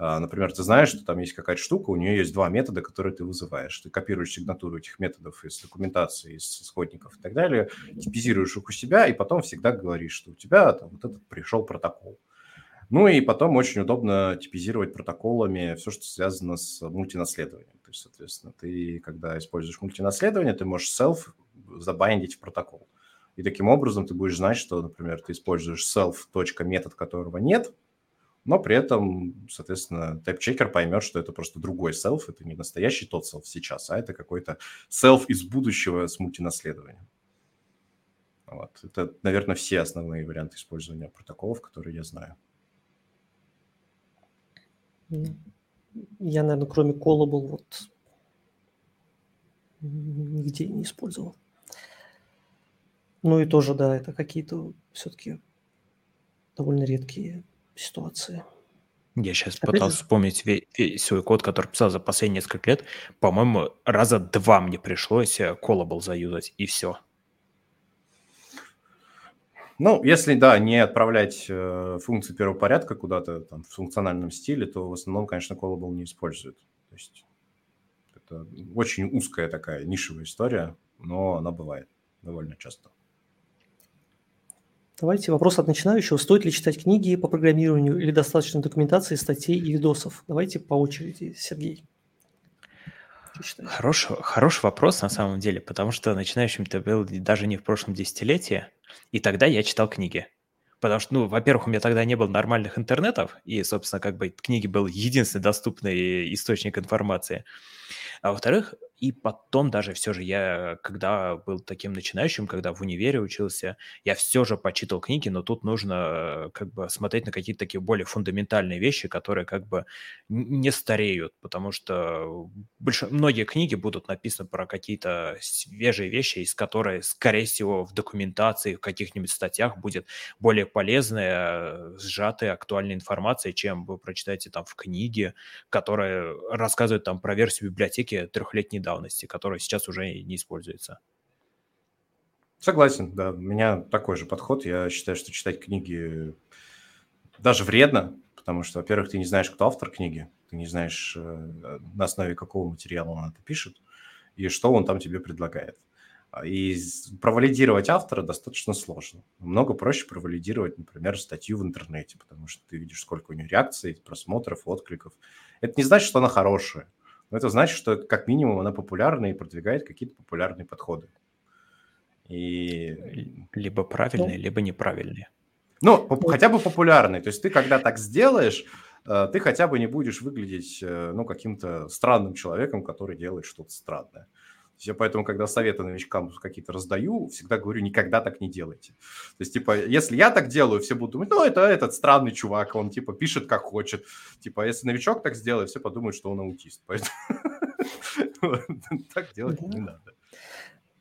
Speaker 3: Например, ты знаешь, что там есть какая-то штука, у нее есть два метода, которые ты вызываешь. Ты копируешь сигнатуру этих методов из документации, из исходников и так далее, типизируешь их у себя, и потом всегда говоришь, что у тебя там вот этот пришел протокол. Ну и потом очень удобно типизировать протоколами все, что связано с мультинаследованием. То есть, соответственно, ты, когда используешь мультинаследование, ты можешь self забайндить в протокол. И таким образом ты будешь знать, что, например, ты используешь self. метод, которого нет, но при этом, соответственно, тайп-чекер поймет, что это просто другой self, это не настоящий тот self сейчас, а это какой-то self из будущего с мультинаследованием. Вот. Это, наверное, все основные варианты использования протоколов, которые я знаю.
Speaker 1: Я, наверное, кроме Callable вот нигде не использовал. Ну и тоже, да, это какие-то все-таки довольно редкие ситуации.
Speaker 2: Я сейчас Опять пытался же? вспомнить весь, весь свой код, который писал за последние несколько лет. По-моему, раза два мне пришлось э, Callable заюзать, и все.
Speaker 3: Ну, если, да, не отправлять э, функции первого порядка куда-то там, в функциональном стиле, то в основном, конечно, Callable не используют. То есть это очень узкая такая нишевая история, но она бывает довольно часто.
Speaker 1: Давайте вопрос от начинающего. Стоит ли читать книги по программированию или достаточно документации, статей и видосов? Давайте по очереди, Сергей.
Speaker 2: Хороший, хороший вопрос на самом деле, потому что начинающим ты был даже не в прошлом десятилетии, и тогда я читал книги. Потому что, ну, во-первых, у меня тогда не было нормальных интернетов, и, собственно, как бы книги был единственный доступный источник информации. А во-вторых, И потом даже все же я, когда был таким начинающим, когда в универе учился, я все же почитал книги, но тут нужно как бы смотреть на какие-то такие более фундаментальные вещи, которые как бы не стареют, потому что больш... многие книги будут написаны про какие-то свежие вещи, из которых, скорее всего, в документации, в каких-нибудь статьях будет более полезная, сжатая, актуальная информация, чем вы прочитаете там в книге, которая рассказывает там про версию библиотеки трехлетней давности давности, которая сейчас уже не используется.
Speaker 3: Согласен, да. У меня такой же подход. Я считаю, что читать книги даже вредно, потому что, во-первых, ты не знаешь, кто автор книги, ты не знаешь, э, на основе какого материала он это пишет, и что он там тебе предлагает. И провалидировать автора достаточно сложно. Много проще провалидировать, например, статью в интернете, потому что ты видишь, сколько у нее реакций, просмотров, откликов. Это не значит, что она хорошая. Но это значит, что как минимум она популярна и продвигает какие-то популярные подходы.
Speaker 2: И... Либо правильные, ну, либо неправильные.
Speaker 3: Ну, хотя бы популярные. То есть ты, когда так сделаешь, э, ты хотя бы не будешь выглядеть э, ну, каким-то странным человеком, который делает что-то странное. Я поэтому, когда советы новичкам какие-то раздаю, всегда говорю, никогда так не делайте. То есть, типа, если я так делаю, все будут думать, ну, это этот странный чувак, он, типа, пишет как хочет. Типа, если новичок так сделает, все подумают, что он аутист. Поэтому [LAUGHS] так делать не надо.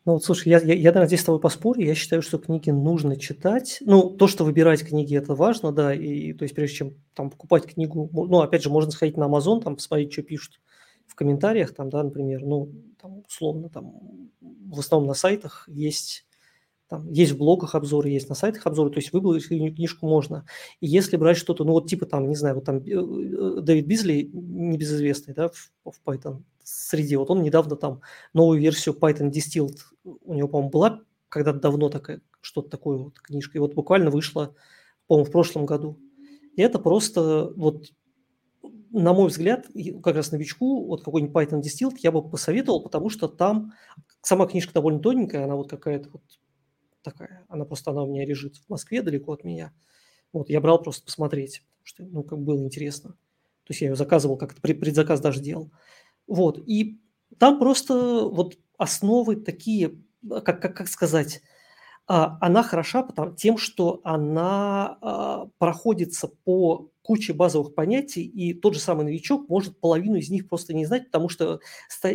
Speaker 1: Ну вот, слушай, я, я, я, наверное, здесь с тобой поспорю. Я считаю, что книги нужно читать. Ну, то, что выбирать книги, это важно, да. И, то есть, прежде чем там покупать книгу, ну, опять же, можно сходить на Amazon, там, посмотреть, что пишут комментариях, там, да, например, ну, там, условно, там, в основном на сайтах есть, там, есть в блогах обзоры, есть на сайтах обзоры, то есть выбрать книжку можно. И если брать что-то, ну, вот типа там, не знаю, вот там э, э, Дэвид Бизли, небезызвестный, да, в, в Python среде, вот он недавно там новую версию Python Distilled, у него, по-моему, была когда-то давно такая, что-то такое вот книжка, и вот буквально вышла, по-моему, в прошлом году. И это просто вот на мой взгляд, как раз новичку, вот какой-нибудь Python Distilled я бы посоветовал, потому что там сама книжка довольно тоненькая, она вот какая-то вот такая, она просто, она у меня лежит в Москве далеко от меня. Вот, я брал просто посмотреть, потому что, ну, как было интересно. То есть я ее заказывал, как-то предзаказ даже делал. Вот, и там просто вот основы такие, как, как, как сказать, а, она хороша потому, тем, что она а, проходится по куче базовых понятий, и тот же самый новичок может половину из них просто не знать, потому что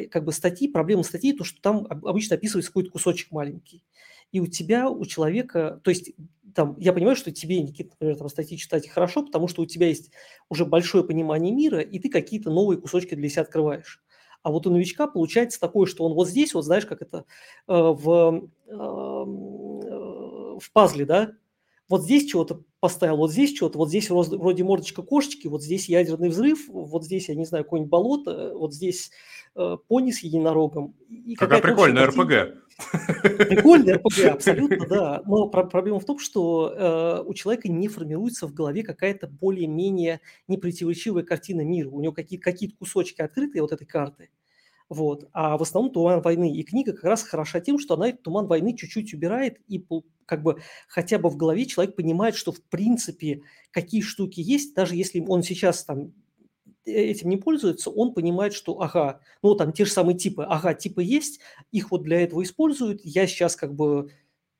Speaker 1: как бы статьи, проблема статьи, то, что там обычно описывается какой-то кусочек маленький. И у тебя, у человека, то есть там, я понимаю, что тебе, Никита, например, там статьи читать хорошо, потому что у тебя есть уже большое понимание мира, и ты какие-то новые кусочки для себя открываешь. А вот у новичка получается такое, что он вот здесь, вот знаешь, как это э, в, э, э в пазле, да, вот здесь чего-то поставил, вот здесь что-то, вот здесь вроде мордочка кошечки, вот здесь ядерный взрыв, вот здесь, я не знаю, какое-нибудь болото, вот здесь э, пони с единорогом.
Speaker 3: И Какая прикольная РПГ.
Speaker 1: Прикольная РПГ, [LAUGHS] абсолютно, да. Но про- проблема в том, что э, у человека не формируется в голове какая-то более-менее непротиворечивая картина мира. У него какие- какие-то кусочки открытые вот этой карты, вот. А в основном «Туман войны». И книга как раз хороша тем, что она «Туман войны» чуть-чуть убирает, и как бы хотя бы в голове человек понимает, что в принципе какие штуки есть, даже если он сейчас там этим не пользуется, он понимает, что ага, ну там те же самые типы, ага, типы есть, их вот для этого используют, я сейчас как бы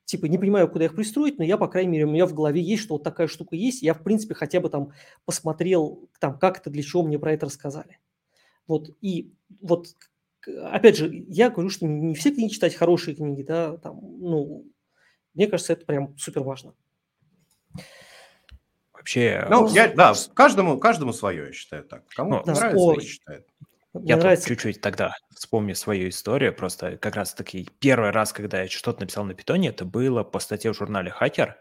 Speaker 1: типа не понимаю, куда их пристроить, но я, по крайней мере, у меня в голове есть, что вот такая штука есть, я, в принципе, хотя бы там посмотрел, там, как это, для чего мне про это рассказали. Вот, и вот опять же, я говорю, что не все книги читать хорошие книги, да, там, ну, мне кажется, это прям супер важно.
Speaker 2: Вообще...
Speaker 3: Ну, я, да, каждому, каждому свое, я считаю так. Кому ну, нравится,
Speaker 2: о, считает. я нравится... чуть-чуть тогда вспомню свою историю. Просто как раз-таки первый раз, когда я что-то написал на питоне, это было по статье в журнале «Хакер».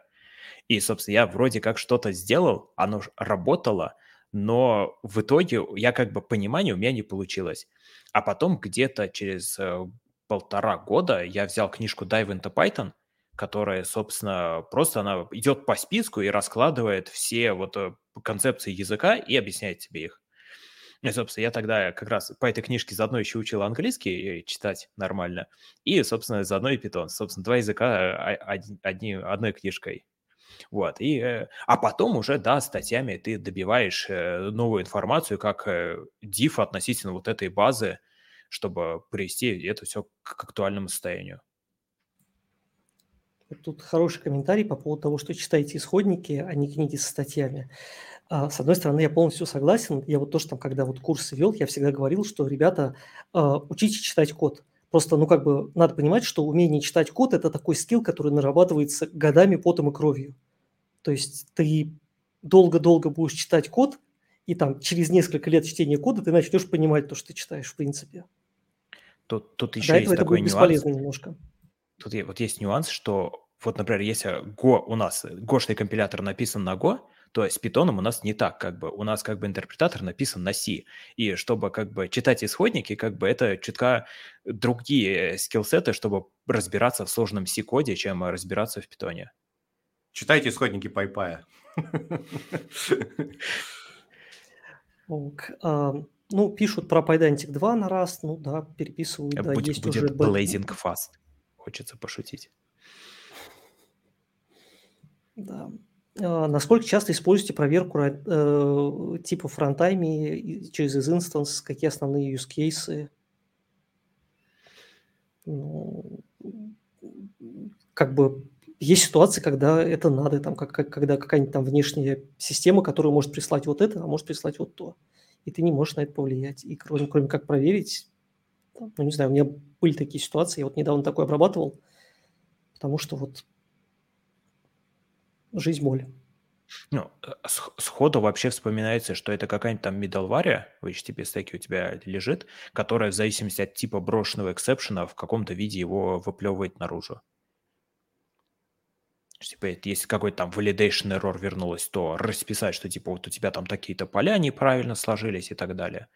Speaker 2: И, собственно, я вроде как что-то сделал, оно работало, но в итоге я как бы понимание у меня не получилось. А потом где-то через э, полтора года я взял книжку Dive into Python, которая, собственно, просто она идет по списку и раскладывает все вот э, концепции языка и объясняет тебе их. И, собственно, я тогда как раз по этой книжке заодно еще учил английский читать нормально, и, собственно, заодно и питон. Собственно, два языка а, одни, одной книжкой вот, и, э, а потом уже, да, статьями ты добиваешь э, новую информацию, как э, diff относительно вот этой базы, чтобы привести это все к актуальному состоянию.
Speaker 1: Тут хороший комментарий по поводу того, что читаете исходники, а не книги со статьями. А, с одной стороны, я полностью согласен. Я вот тоже там, когда вот курсы вел, я всегда говорил, что, ребята, а, учите читать код. Просто, ну, как бы, надо понимать, что умение читать код – это такой скилл, который нарабатывается годами, потом и кровью. То есть ты долго-долго будешь читать код, и там через несколько лет чтения кода ты начнешь понимать то, что ты читаешь, в принципе.
Speaker 2: Тут, тут еще До есть такой
Speaker 1: будет бесполезно нюанс. немножко.
Speaker 2: Тут вот есть нюанс, что вот, например, если Go у нас, гошный компилятор написан на Go, то с питоном у нас не так, как бы у нас как бы интерпретатор написан на C. И чтобы как бы читать исходники, как бы это чутка другие скиллсеты, чтобы разбираться в сложном C-коде, чем разбираться в питоне.
Speaker 3: Читайте исходники PyPy.
Speaker 1: Ок. А, ну, пишут про Pydantic 2 на раз, ну да, переписывают, да,
Speaker 2: Будь,
Speaker 1: есть
Speaker 2: будет
Speaker 1: уже...
Speaker 2: Blazing Fast, хочется пошутить.
Speaker 1: Да. А, насколько часто используете проверку э, типа фронтайми через из instance? Какие основные use cases? Ну, как бы есть ситуации, когда это надо, там, как, как, когда какая-нибудь там внешняя система, которая может прислать вот это, а может прислать вот то. И ты не можешь на это повлиять. И кроме, кроме как проверить, ну, не знаю, у меня были такие ситуации, я вот недавно такой обрабатывал, потому что вот жизнь боль.
Speaker 2: Ну, э, сходу вообще вспоминается, что это какая-нибудь там middleware в HTTP стеке у тебя лежит, которая в зависимости от типа брошенного эксепшена в каком-то виде его выплевывает наружу. Типа, если какой-то там validation error вернулось, то расписать, что типа вот у тебя там такие-то поля неправильно сложились и так далее.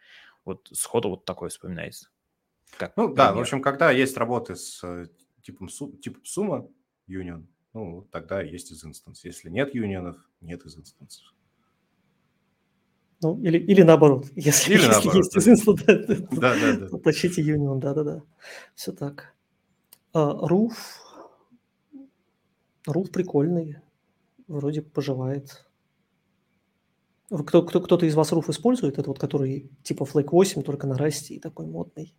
Speaker 2: Вот сходу вот такое вспоминается.
Speaker 3: Как ну пример. да, в общем, когда есть работы с э, типом, типом сумма, union, ну, тогда есть isinstance. Если нет union ов, нет isinstance ов.
Speaker 1: Ну, или, или наоборот. [LAUGHS] Если, или если наоборот, есть да. isinstance, да,
Speaker 3: да, да, да. [LAUGHS]
Speaker 1: то тащите union, да-да-да. Все так. Э. Ruff прикольный. Вроде поживает. Кто, кто, кто-то из вас руф использует? Это вот который типа Flake 8, только на расте и такой модный.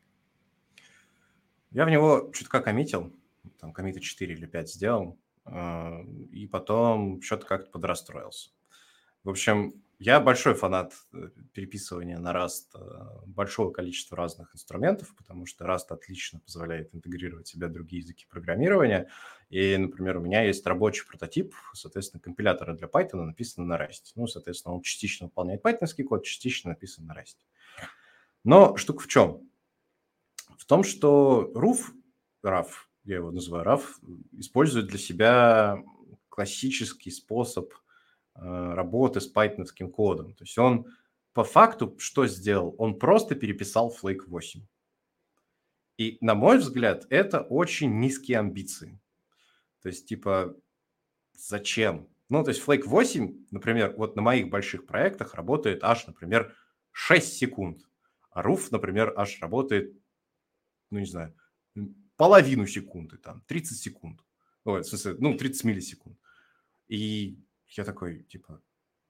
Speaker 3: Я в него чутка коммитил. Там коммита 4 или 5 сделал. А, и потом что-то как-то подрастроился. В общем, я большой фанат э, переписывания на Rust э, большого количества разных инструментов, потому что Rust отлично позволяет интегрировать в себя другие языки программирования. И, например, у меня есть рабочий прототип, соответственно, компилятора для Python написан на Rust. Ну, соответственно, он частично выполняет python код, частично написан на Rust. Но штука в чем? В том, что RUF, RAF, я его называю RAF, использует для себя классический способ работы с пайтоновским кодом. То есть он по факту что сделал? Он просто переписал Flake 8. И, на мой взгляд, это очень низкие амбиции. То есть, типа, зачем? Ну, то есть Flake 8, например, вот на моих больших проектах работает аж, например, 6 секунд. А RUF, например, аж работает, ну, не знаю, половину секунды, там, 30 секунд. Ой, в смысле, ну, 30 миллисекунд. И я такой, типа,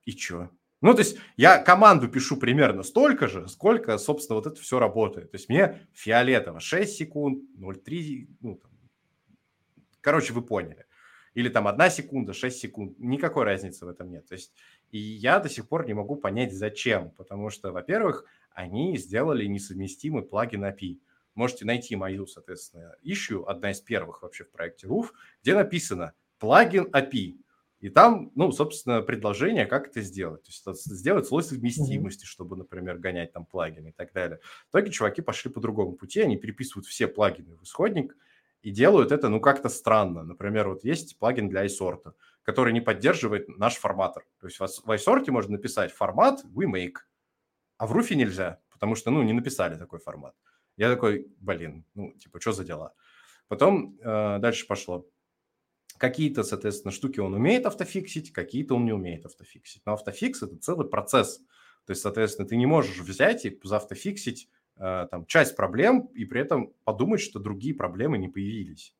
Speaker 3: и чё? Ну, то есть я команду пишу примерно столько же, сколько, собственно, вот это все работает. То есть мне фиолетово 6 секунд, 0,3, ну, там, короче, вы поняли. Или там 1 секунда, 6 секунд, никакой разницы в этом нет. То есть и я до сих пор не могу понять, зачем. Потому что, во-первых, они сделали несовместимый плагин API можете найти мою, соответственно, ищу, одна из первых вообще в проекте RUF, где написано плагин API. И там, ну, собственно, предложение, как это сделать. То есть сделать слой совместимости, mm-hmm. чтобы, например, гонять там плагины и так далее. В итоге чуваки пошли по другому пути, они переписывают все плагины в исходник и делают это, ну, как-то странно. Например, вот есть плагин для iSort, который не поддерживает наш форматор. То есть в iSort можно написать формат we make, а в руфе нельзя, потому что, ну, не написали такой формат. Я такой, блин, ну, типа, что за дела? Потом э, дальше пошло. Какие-то, соответственно, штуки он умеет автофиксить, какие-то он не умеет автофиксить. Но автофикс – это целый процесс. То есть, соответственно, ты не можешь взять и автофиксить э, там, часть проблем и при этом подумать, что другие проблемы не появились.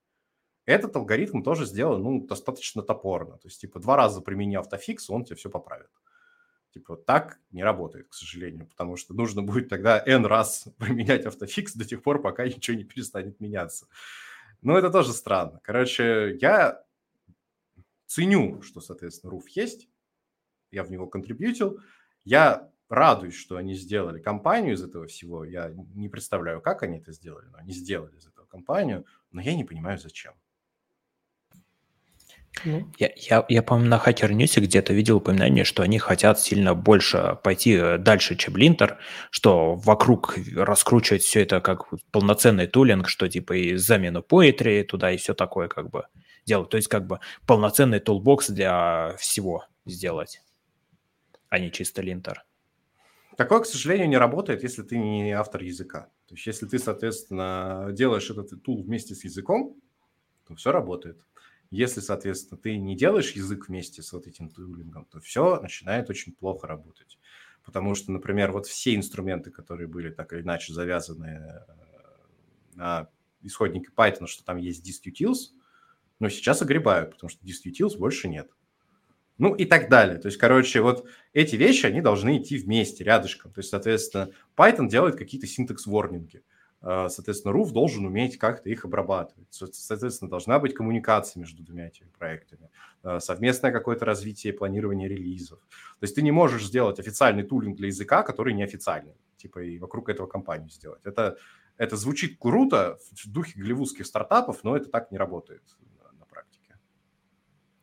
Speaker 3: Этот алгоритм тоже сделан ну, достаточно топорно. То есть, типа, два раза примени автофикс, он тебе все поправит. Типа так не работает, к сожалению, потому что нужно будет тогда n раз [LAUGHS] применять автофикс до тех пор, пока ничего не перестанет меняться. Но это тоже странно. Короче, я ценю, что, соответственно, руф есть, я в него контрибьютил, я радуюсь, что они сделали компанию из этого всего. Я не представляю, как они это сделали, но они сделали из этого компанию, но я не понимаю, зачем.
Speaker 2: Ну. Я, я, я, по-моему, на Hacker News где-то видел упоминание, что они хотят сильно больше пойти э, дальше, чем Линтер, что вокруг раскручивать все это как полноценный tooling, что типа и замену Poetry туда и все такое как бы делать. То есть как бы полноценный toolbox для всего сделать, а не чисто Линтер.
Speaker 3: Такое, к сожалению, не работает, если ты не автор языка. То есть если ты, соответственно, делаешь этот tool вместе с языком, то все работает. Если, соответственно, ты не делаешь язык вместе с вот этим тулингом, то все начинает очень плохо работать. Потому что, например, вот все инструменты, которые были так или иначе завязаны э, на исходнике Python, что там есть disutils, но сейчас огребают, потому что disutils больше нет. Ну и так далее. То есть, короче, вот эти вещи, они должны идти вместе, рядышком. То есть, соответственно, Python делает какие-то синтекс-ворнинги. А, соответственно, RUF должен уметь как-то их обрабатывать. Соответственно, должна быть коммуникация между двумя этими проектами, а, совместное какое-то развитие и планирование релизов. То есть ты не можешь сделать официальный тулинг для языка, который неофициальный, типа и вокруг этого компанию сделать. Это, это звучит круто в духе голливудских стартапов, но это так не работает.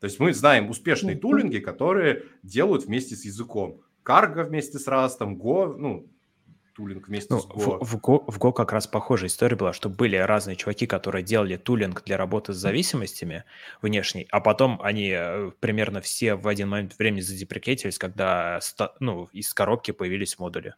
Speaker 3: То есть мы знаем успешные тулинги, которые делают вместе с языком. Cargo вместе с Rust, Go, ну, тулинг вместе ну, с
Speaker 2: Go. В, в, Go. в Go как раз похожая история была, что были разные чуваки, которые делали тулинг для работы с зависимостями внешней, а потом они э, примерно все в один момент времени задеприкетились, когда ну, из коробки появились модули.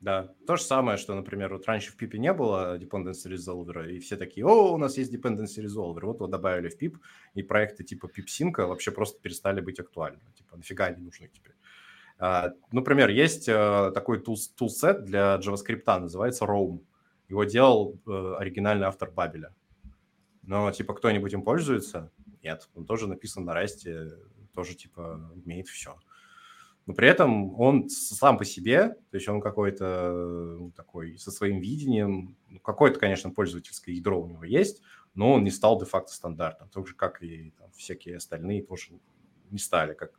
Speaker 3: Да, то же самое, что, например, вот раньше в пипе не было dependency resolver, и все такие, о, у нас есть dependency resolver, вот его добавили в пип, и проекты типа пипсинка вообще просто перестали быть актуальны. Типа, нафига они нужны теперь? А, например, есть э, такой тулсет для JavaScript, называется Roam. Его делал э, оригинальный автор Бабеля. Но, типа, кто-нибудь им пользуется? Нет. Он тоже написан на Расте, тоже, типа, умеет все. Но при этом он сам по себе, то есть он какой-то ну, такой со своим видением, ну, какое-то, конечно, пользовательское ядро у него есть, но он не стал де-факто стандартом, так же, как и там, всякие остальные тоже не стали, как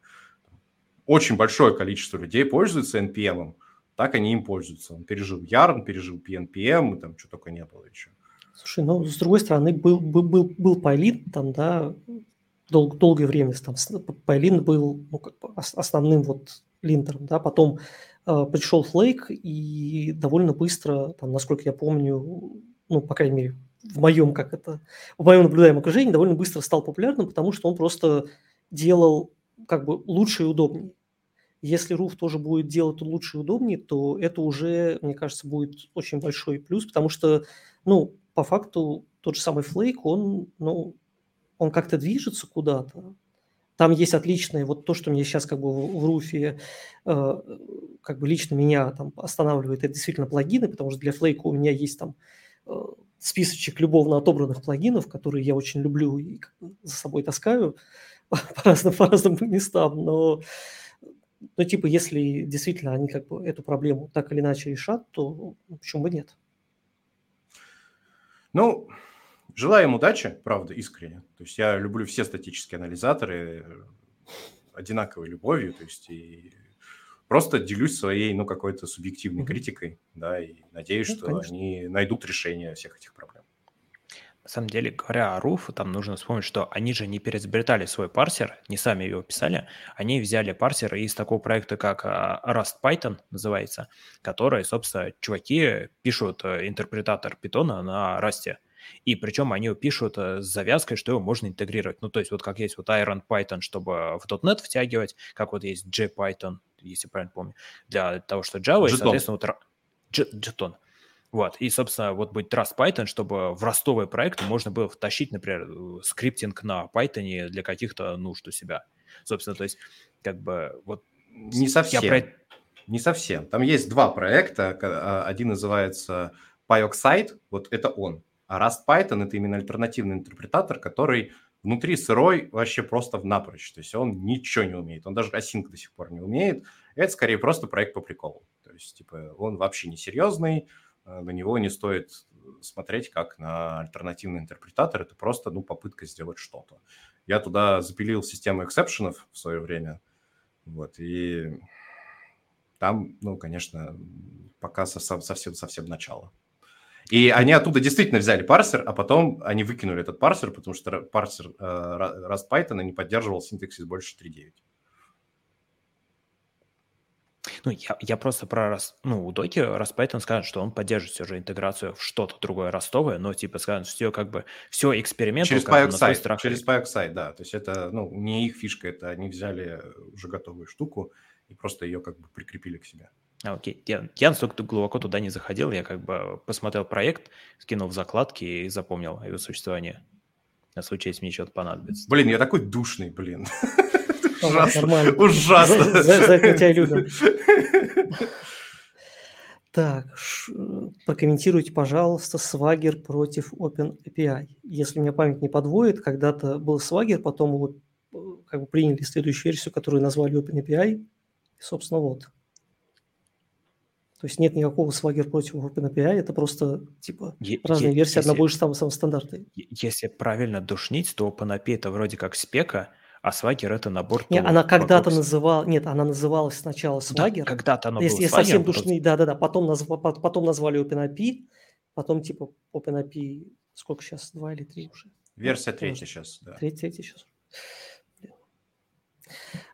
Speaker 3: очень большое количество людей пользуются NPM, так они им пользуются. Он пережил Yarn, пережил PNPM, и там что только не было еще.
Speaker 1: Слушай, ну, с другой стороны, был, был, был, был Пайлин, там, да, дол, долгое время там Пайлин был ну, как бы основным вот линтером, да, потом э, пришел Flake, и довольно быстро, там, насколько я помню, ну, по крайней мере, в моем, как это, в моем наблюдаемом окружении довольно быстро стал популярным, потому что он просто делал как бы лучше и удобнее. Если Руф тоже будет делать лучше и удобнее, то это уже, мне кажется, будет очень большой плюс, потому что, ну, по факту тот же самый Флейк, он, ну, он как-то движется куда-то. Там есть отличные, вот то, что мне сейчас как бы в, Руфе, э, как бы лично меня там останавливает, это действительно плагины, потому что для Флейка у меня есть там э, списочек любовно отобранных плагинов, которые я очень люблю и за собой таскаю [LAUGHS] по разным, по разным местам, но но типа, если действительно они как бы эту проблему так или иначе решат, то почему бы нет?
Speaker 3: Ну, желаю им удачи, правда, искренне. То есть я люблю все статические анализаторы одинаковой любовью, то есть и просто делюсь своей, ну, какой-то субъективной критикой, да, и надеюсь, ну, что конечно. они найдут решение всех этих проблем.
Speaker 2: На самом деле, говоря о RUF, там нужно вспомнить, что они же не переизобретали свой парсер, не сами его писали, они взяли парсер из такого проекта, как а, Rust Python называется, который, собственно, чуваки пишут э, интерпретатор питона на Rust. И причем они пишут э, с завязкой, что его можно интегрировать. Ну, то есть вот как есть вот Iron Python, чтобы в .NET втягивать, как вот есть JPython, если правильно помню, для того, что Java, Jeton. и, соответственно, вот Jeton. Вот, и, собственно, вот будет Trust Python, чтобы в ростовый проект можно было втащить, например, э, скриптинг на Python для каких-то нужд у себя. Собственно, то есть, как бы, вот...
Speaker 3: Не совсем. Я про... Не совсем. Там есть два проекта. А, один называется PyOxide, вот это он. А Rust Python – это именно альтернативный интерпретатор, который внутри сырой вообще просто в напрочь. То есть он ничего не умеет. Он даже async до сих пор не умеет. Это скорее просто проект по приколу. То есть, типа, он вообще не серьезный, э, на него не стоит смотреть как на альтернативный интерпретатор. Это просто, ну, попытка сделать что-то. Я туда запилил систему эксепшенов в свое время. Вот, и там, ну, конечно, пока совсем-совсем начало. И они оттуда действительно взяли парсер, а потом они выкинули этот парсер, потому что парсер э, Rust Python не поддерживал синтаксис больше 3.9.
Speaker 2: Ну, я, я просто про Rust, ну, у Доки Rust Python скажет, что он поддерживает все же интеграцию в что-то другое ростовое, но типа скажет, все как бы, все эксперимент.
Speaker 3: Через PyOxide, через PyOxide, да. То есть это, ну, не их фишка, это они взяли уже готовую штуку и просто ее как бы прикрепили к себе.
Speaker 2: А, окей. Я, я настолько глубоко туда не заходил. Я как бы посмотрел проект, скинул в закладки и запомнил его существование. На случай, если мне что-то понадобится.
Speaker 3: Блин, я такой душный, блин. Ужасно. Ужасно.
Speaker 1: За это тебя любим. Так, прокомментируйте, пожалуйста, Swagger против OpenAPI. Если меня память не подводит, когда-то был Swagger, потом вот э, как бы приняли следующую версию, которую назвали OpenAPI. И, собственно, вот. То есть нет никакого Swagger против OpenAPI, это просто типа е- разные версии если, одного и того самого стандарта.
Speaker 2: Если правильно душнить, то OpenAPI это вроде как спека, а Swagger это набор
Speaker 1: Нет, она когда-то называла, нет, она называлась сначала Swagger. Да,
Speaker 2: когда-то она
Speaker 1: была Если Swagger, совсем душный, да-да-да, потом, назв... потом назвали OpenAPI, потом типа OpenAPI, сколько сейчас, два или три уже?
Speaker 3: Версия третья сейчас,
Speaker 1: да. Третья, третья сейчас.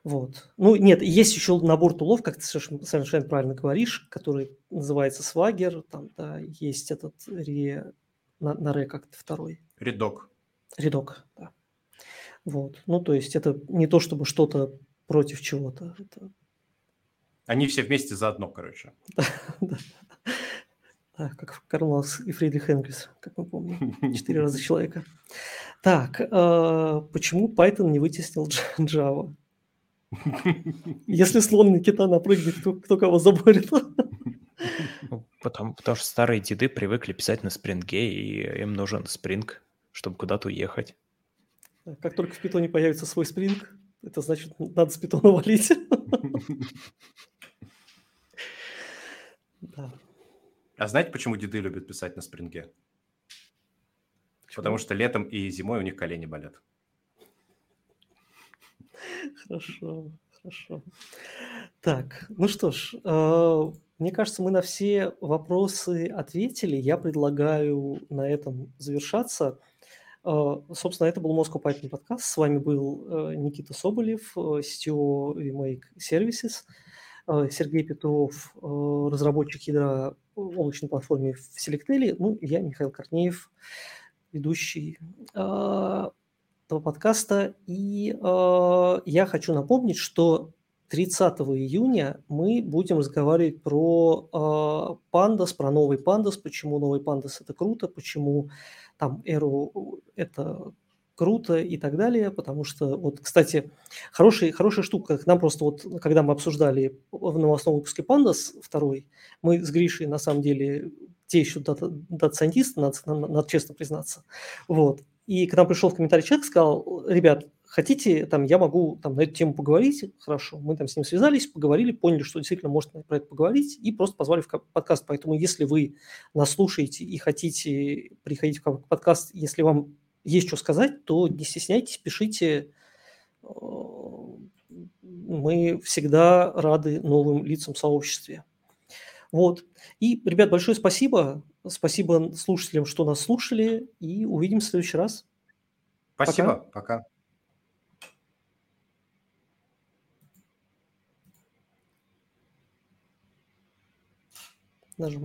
Speaker 1: Вот. Ну, нет, есть еще набор тулов, как ты совершенно правильно говоришь, который называется Swagger, там, да, есть этот ре... на, на ре как-то второй.
Speaker 3: Редок.
Speaker 1: Редок, да. Вот. Ну, то есть это не то, чтобы что-то против чего-то. Это...
Speaker 3: Они все вместе заодно, короче. [LAUGHS]
Speaker 1: Да, как Карл и Фридрих Энгельс, как мы помним. [LAUGHS] Четыре раза человека. Так, а, почему Python не вытеснил Java? [LAUGHS] Если слон на кита напрыгнет, кто, кто кого заборет?
Speaker 2: Ну, потому, потому что старые деды привыкли писать на спринге, и им нужен спринг, чтобы куда-то уехать.
Speaker 1: Как только в питоне появится свой спринг, это значит, надо с питона валить. [LAUGHS]
Speaker 3: Да. А знаете, почему деды любят писать на спринге? Почему? Потому что летом и зимой у них колени болят.
Speaker 1: Хорошо, хорошо. Так, ну что ж, э, мне кажется, мы на все вопросы ответили. Я предлагаю на этом завершаться. Э, собственно, это был Moscow Python подкаст. С вами был э, Никита Соболев, CTO VMake Services, Сергей Петров, разработчик ядра облачной платформе в Selectel, ну я, Михаил Корнеев, ведущий этого подкаста. И э, я хочу напомнить, что 30 июня мы будем разговаривать про э, про новый Pandas, почему новый Pandas это круто, почему там Эру это круто и так далее, потому что, вот, кстати, хорошая, хорошая штука, нам просто вот, когда мы обсуждали в новостном выпуске Pandas второй, мы с Гришей, на самом деле, те еще дата-сайентисты, надо, надо честно признаться, вот, и к нам пришел в комментарий человек, сказал, ребят, хотите, там, я могу там, на эту тему поговорить, хорошо. Мы там с ним связались, поговорили, поняли, что действительно можно про это поговорить, и просто позвали в подкаст. Поэтому если вы нас слушаете и хотите приходить в подкаст, если вам есть что сказать, то не стесняйтесь, пишите. Мы всегда рады новым лицам в сообществе. Вот. И, ребят, большое спасибо. Спасибо слушателям, что нас слушали. И увидимся в следующий раз.
Speaker 3: Спасибо. Пока. Пока.
Speaker 1: Нажимаю.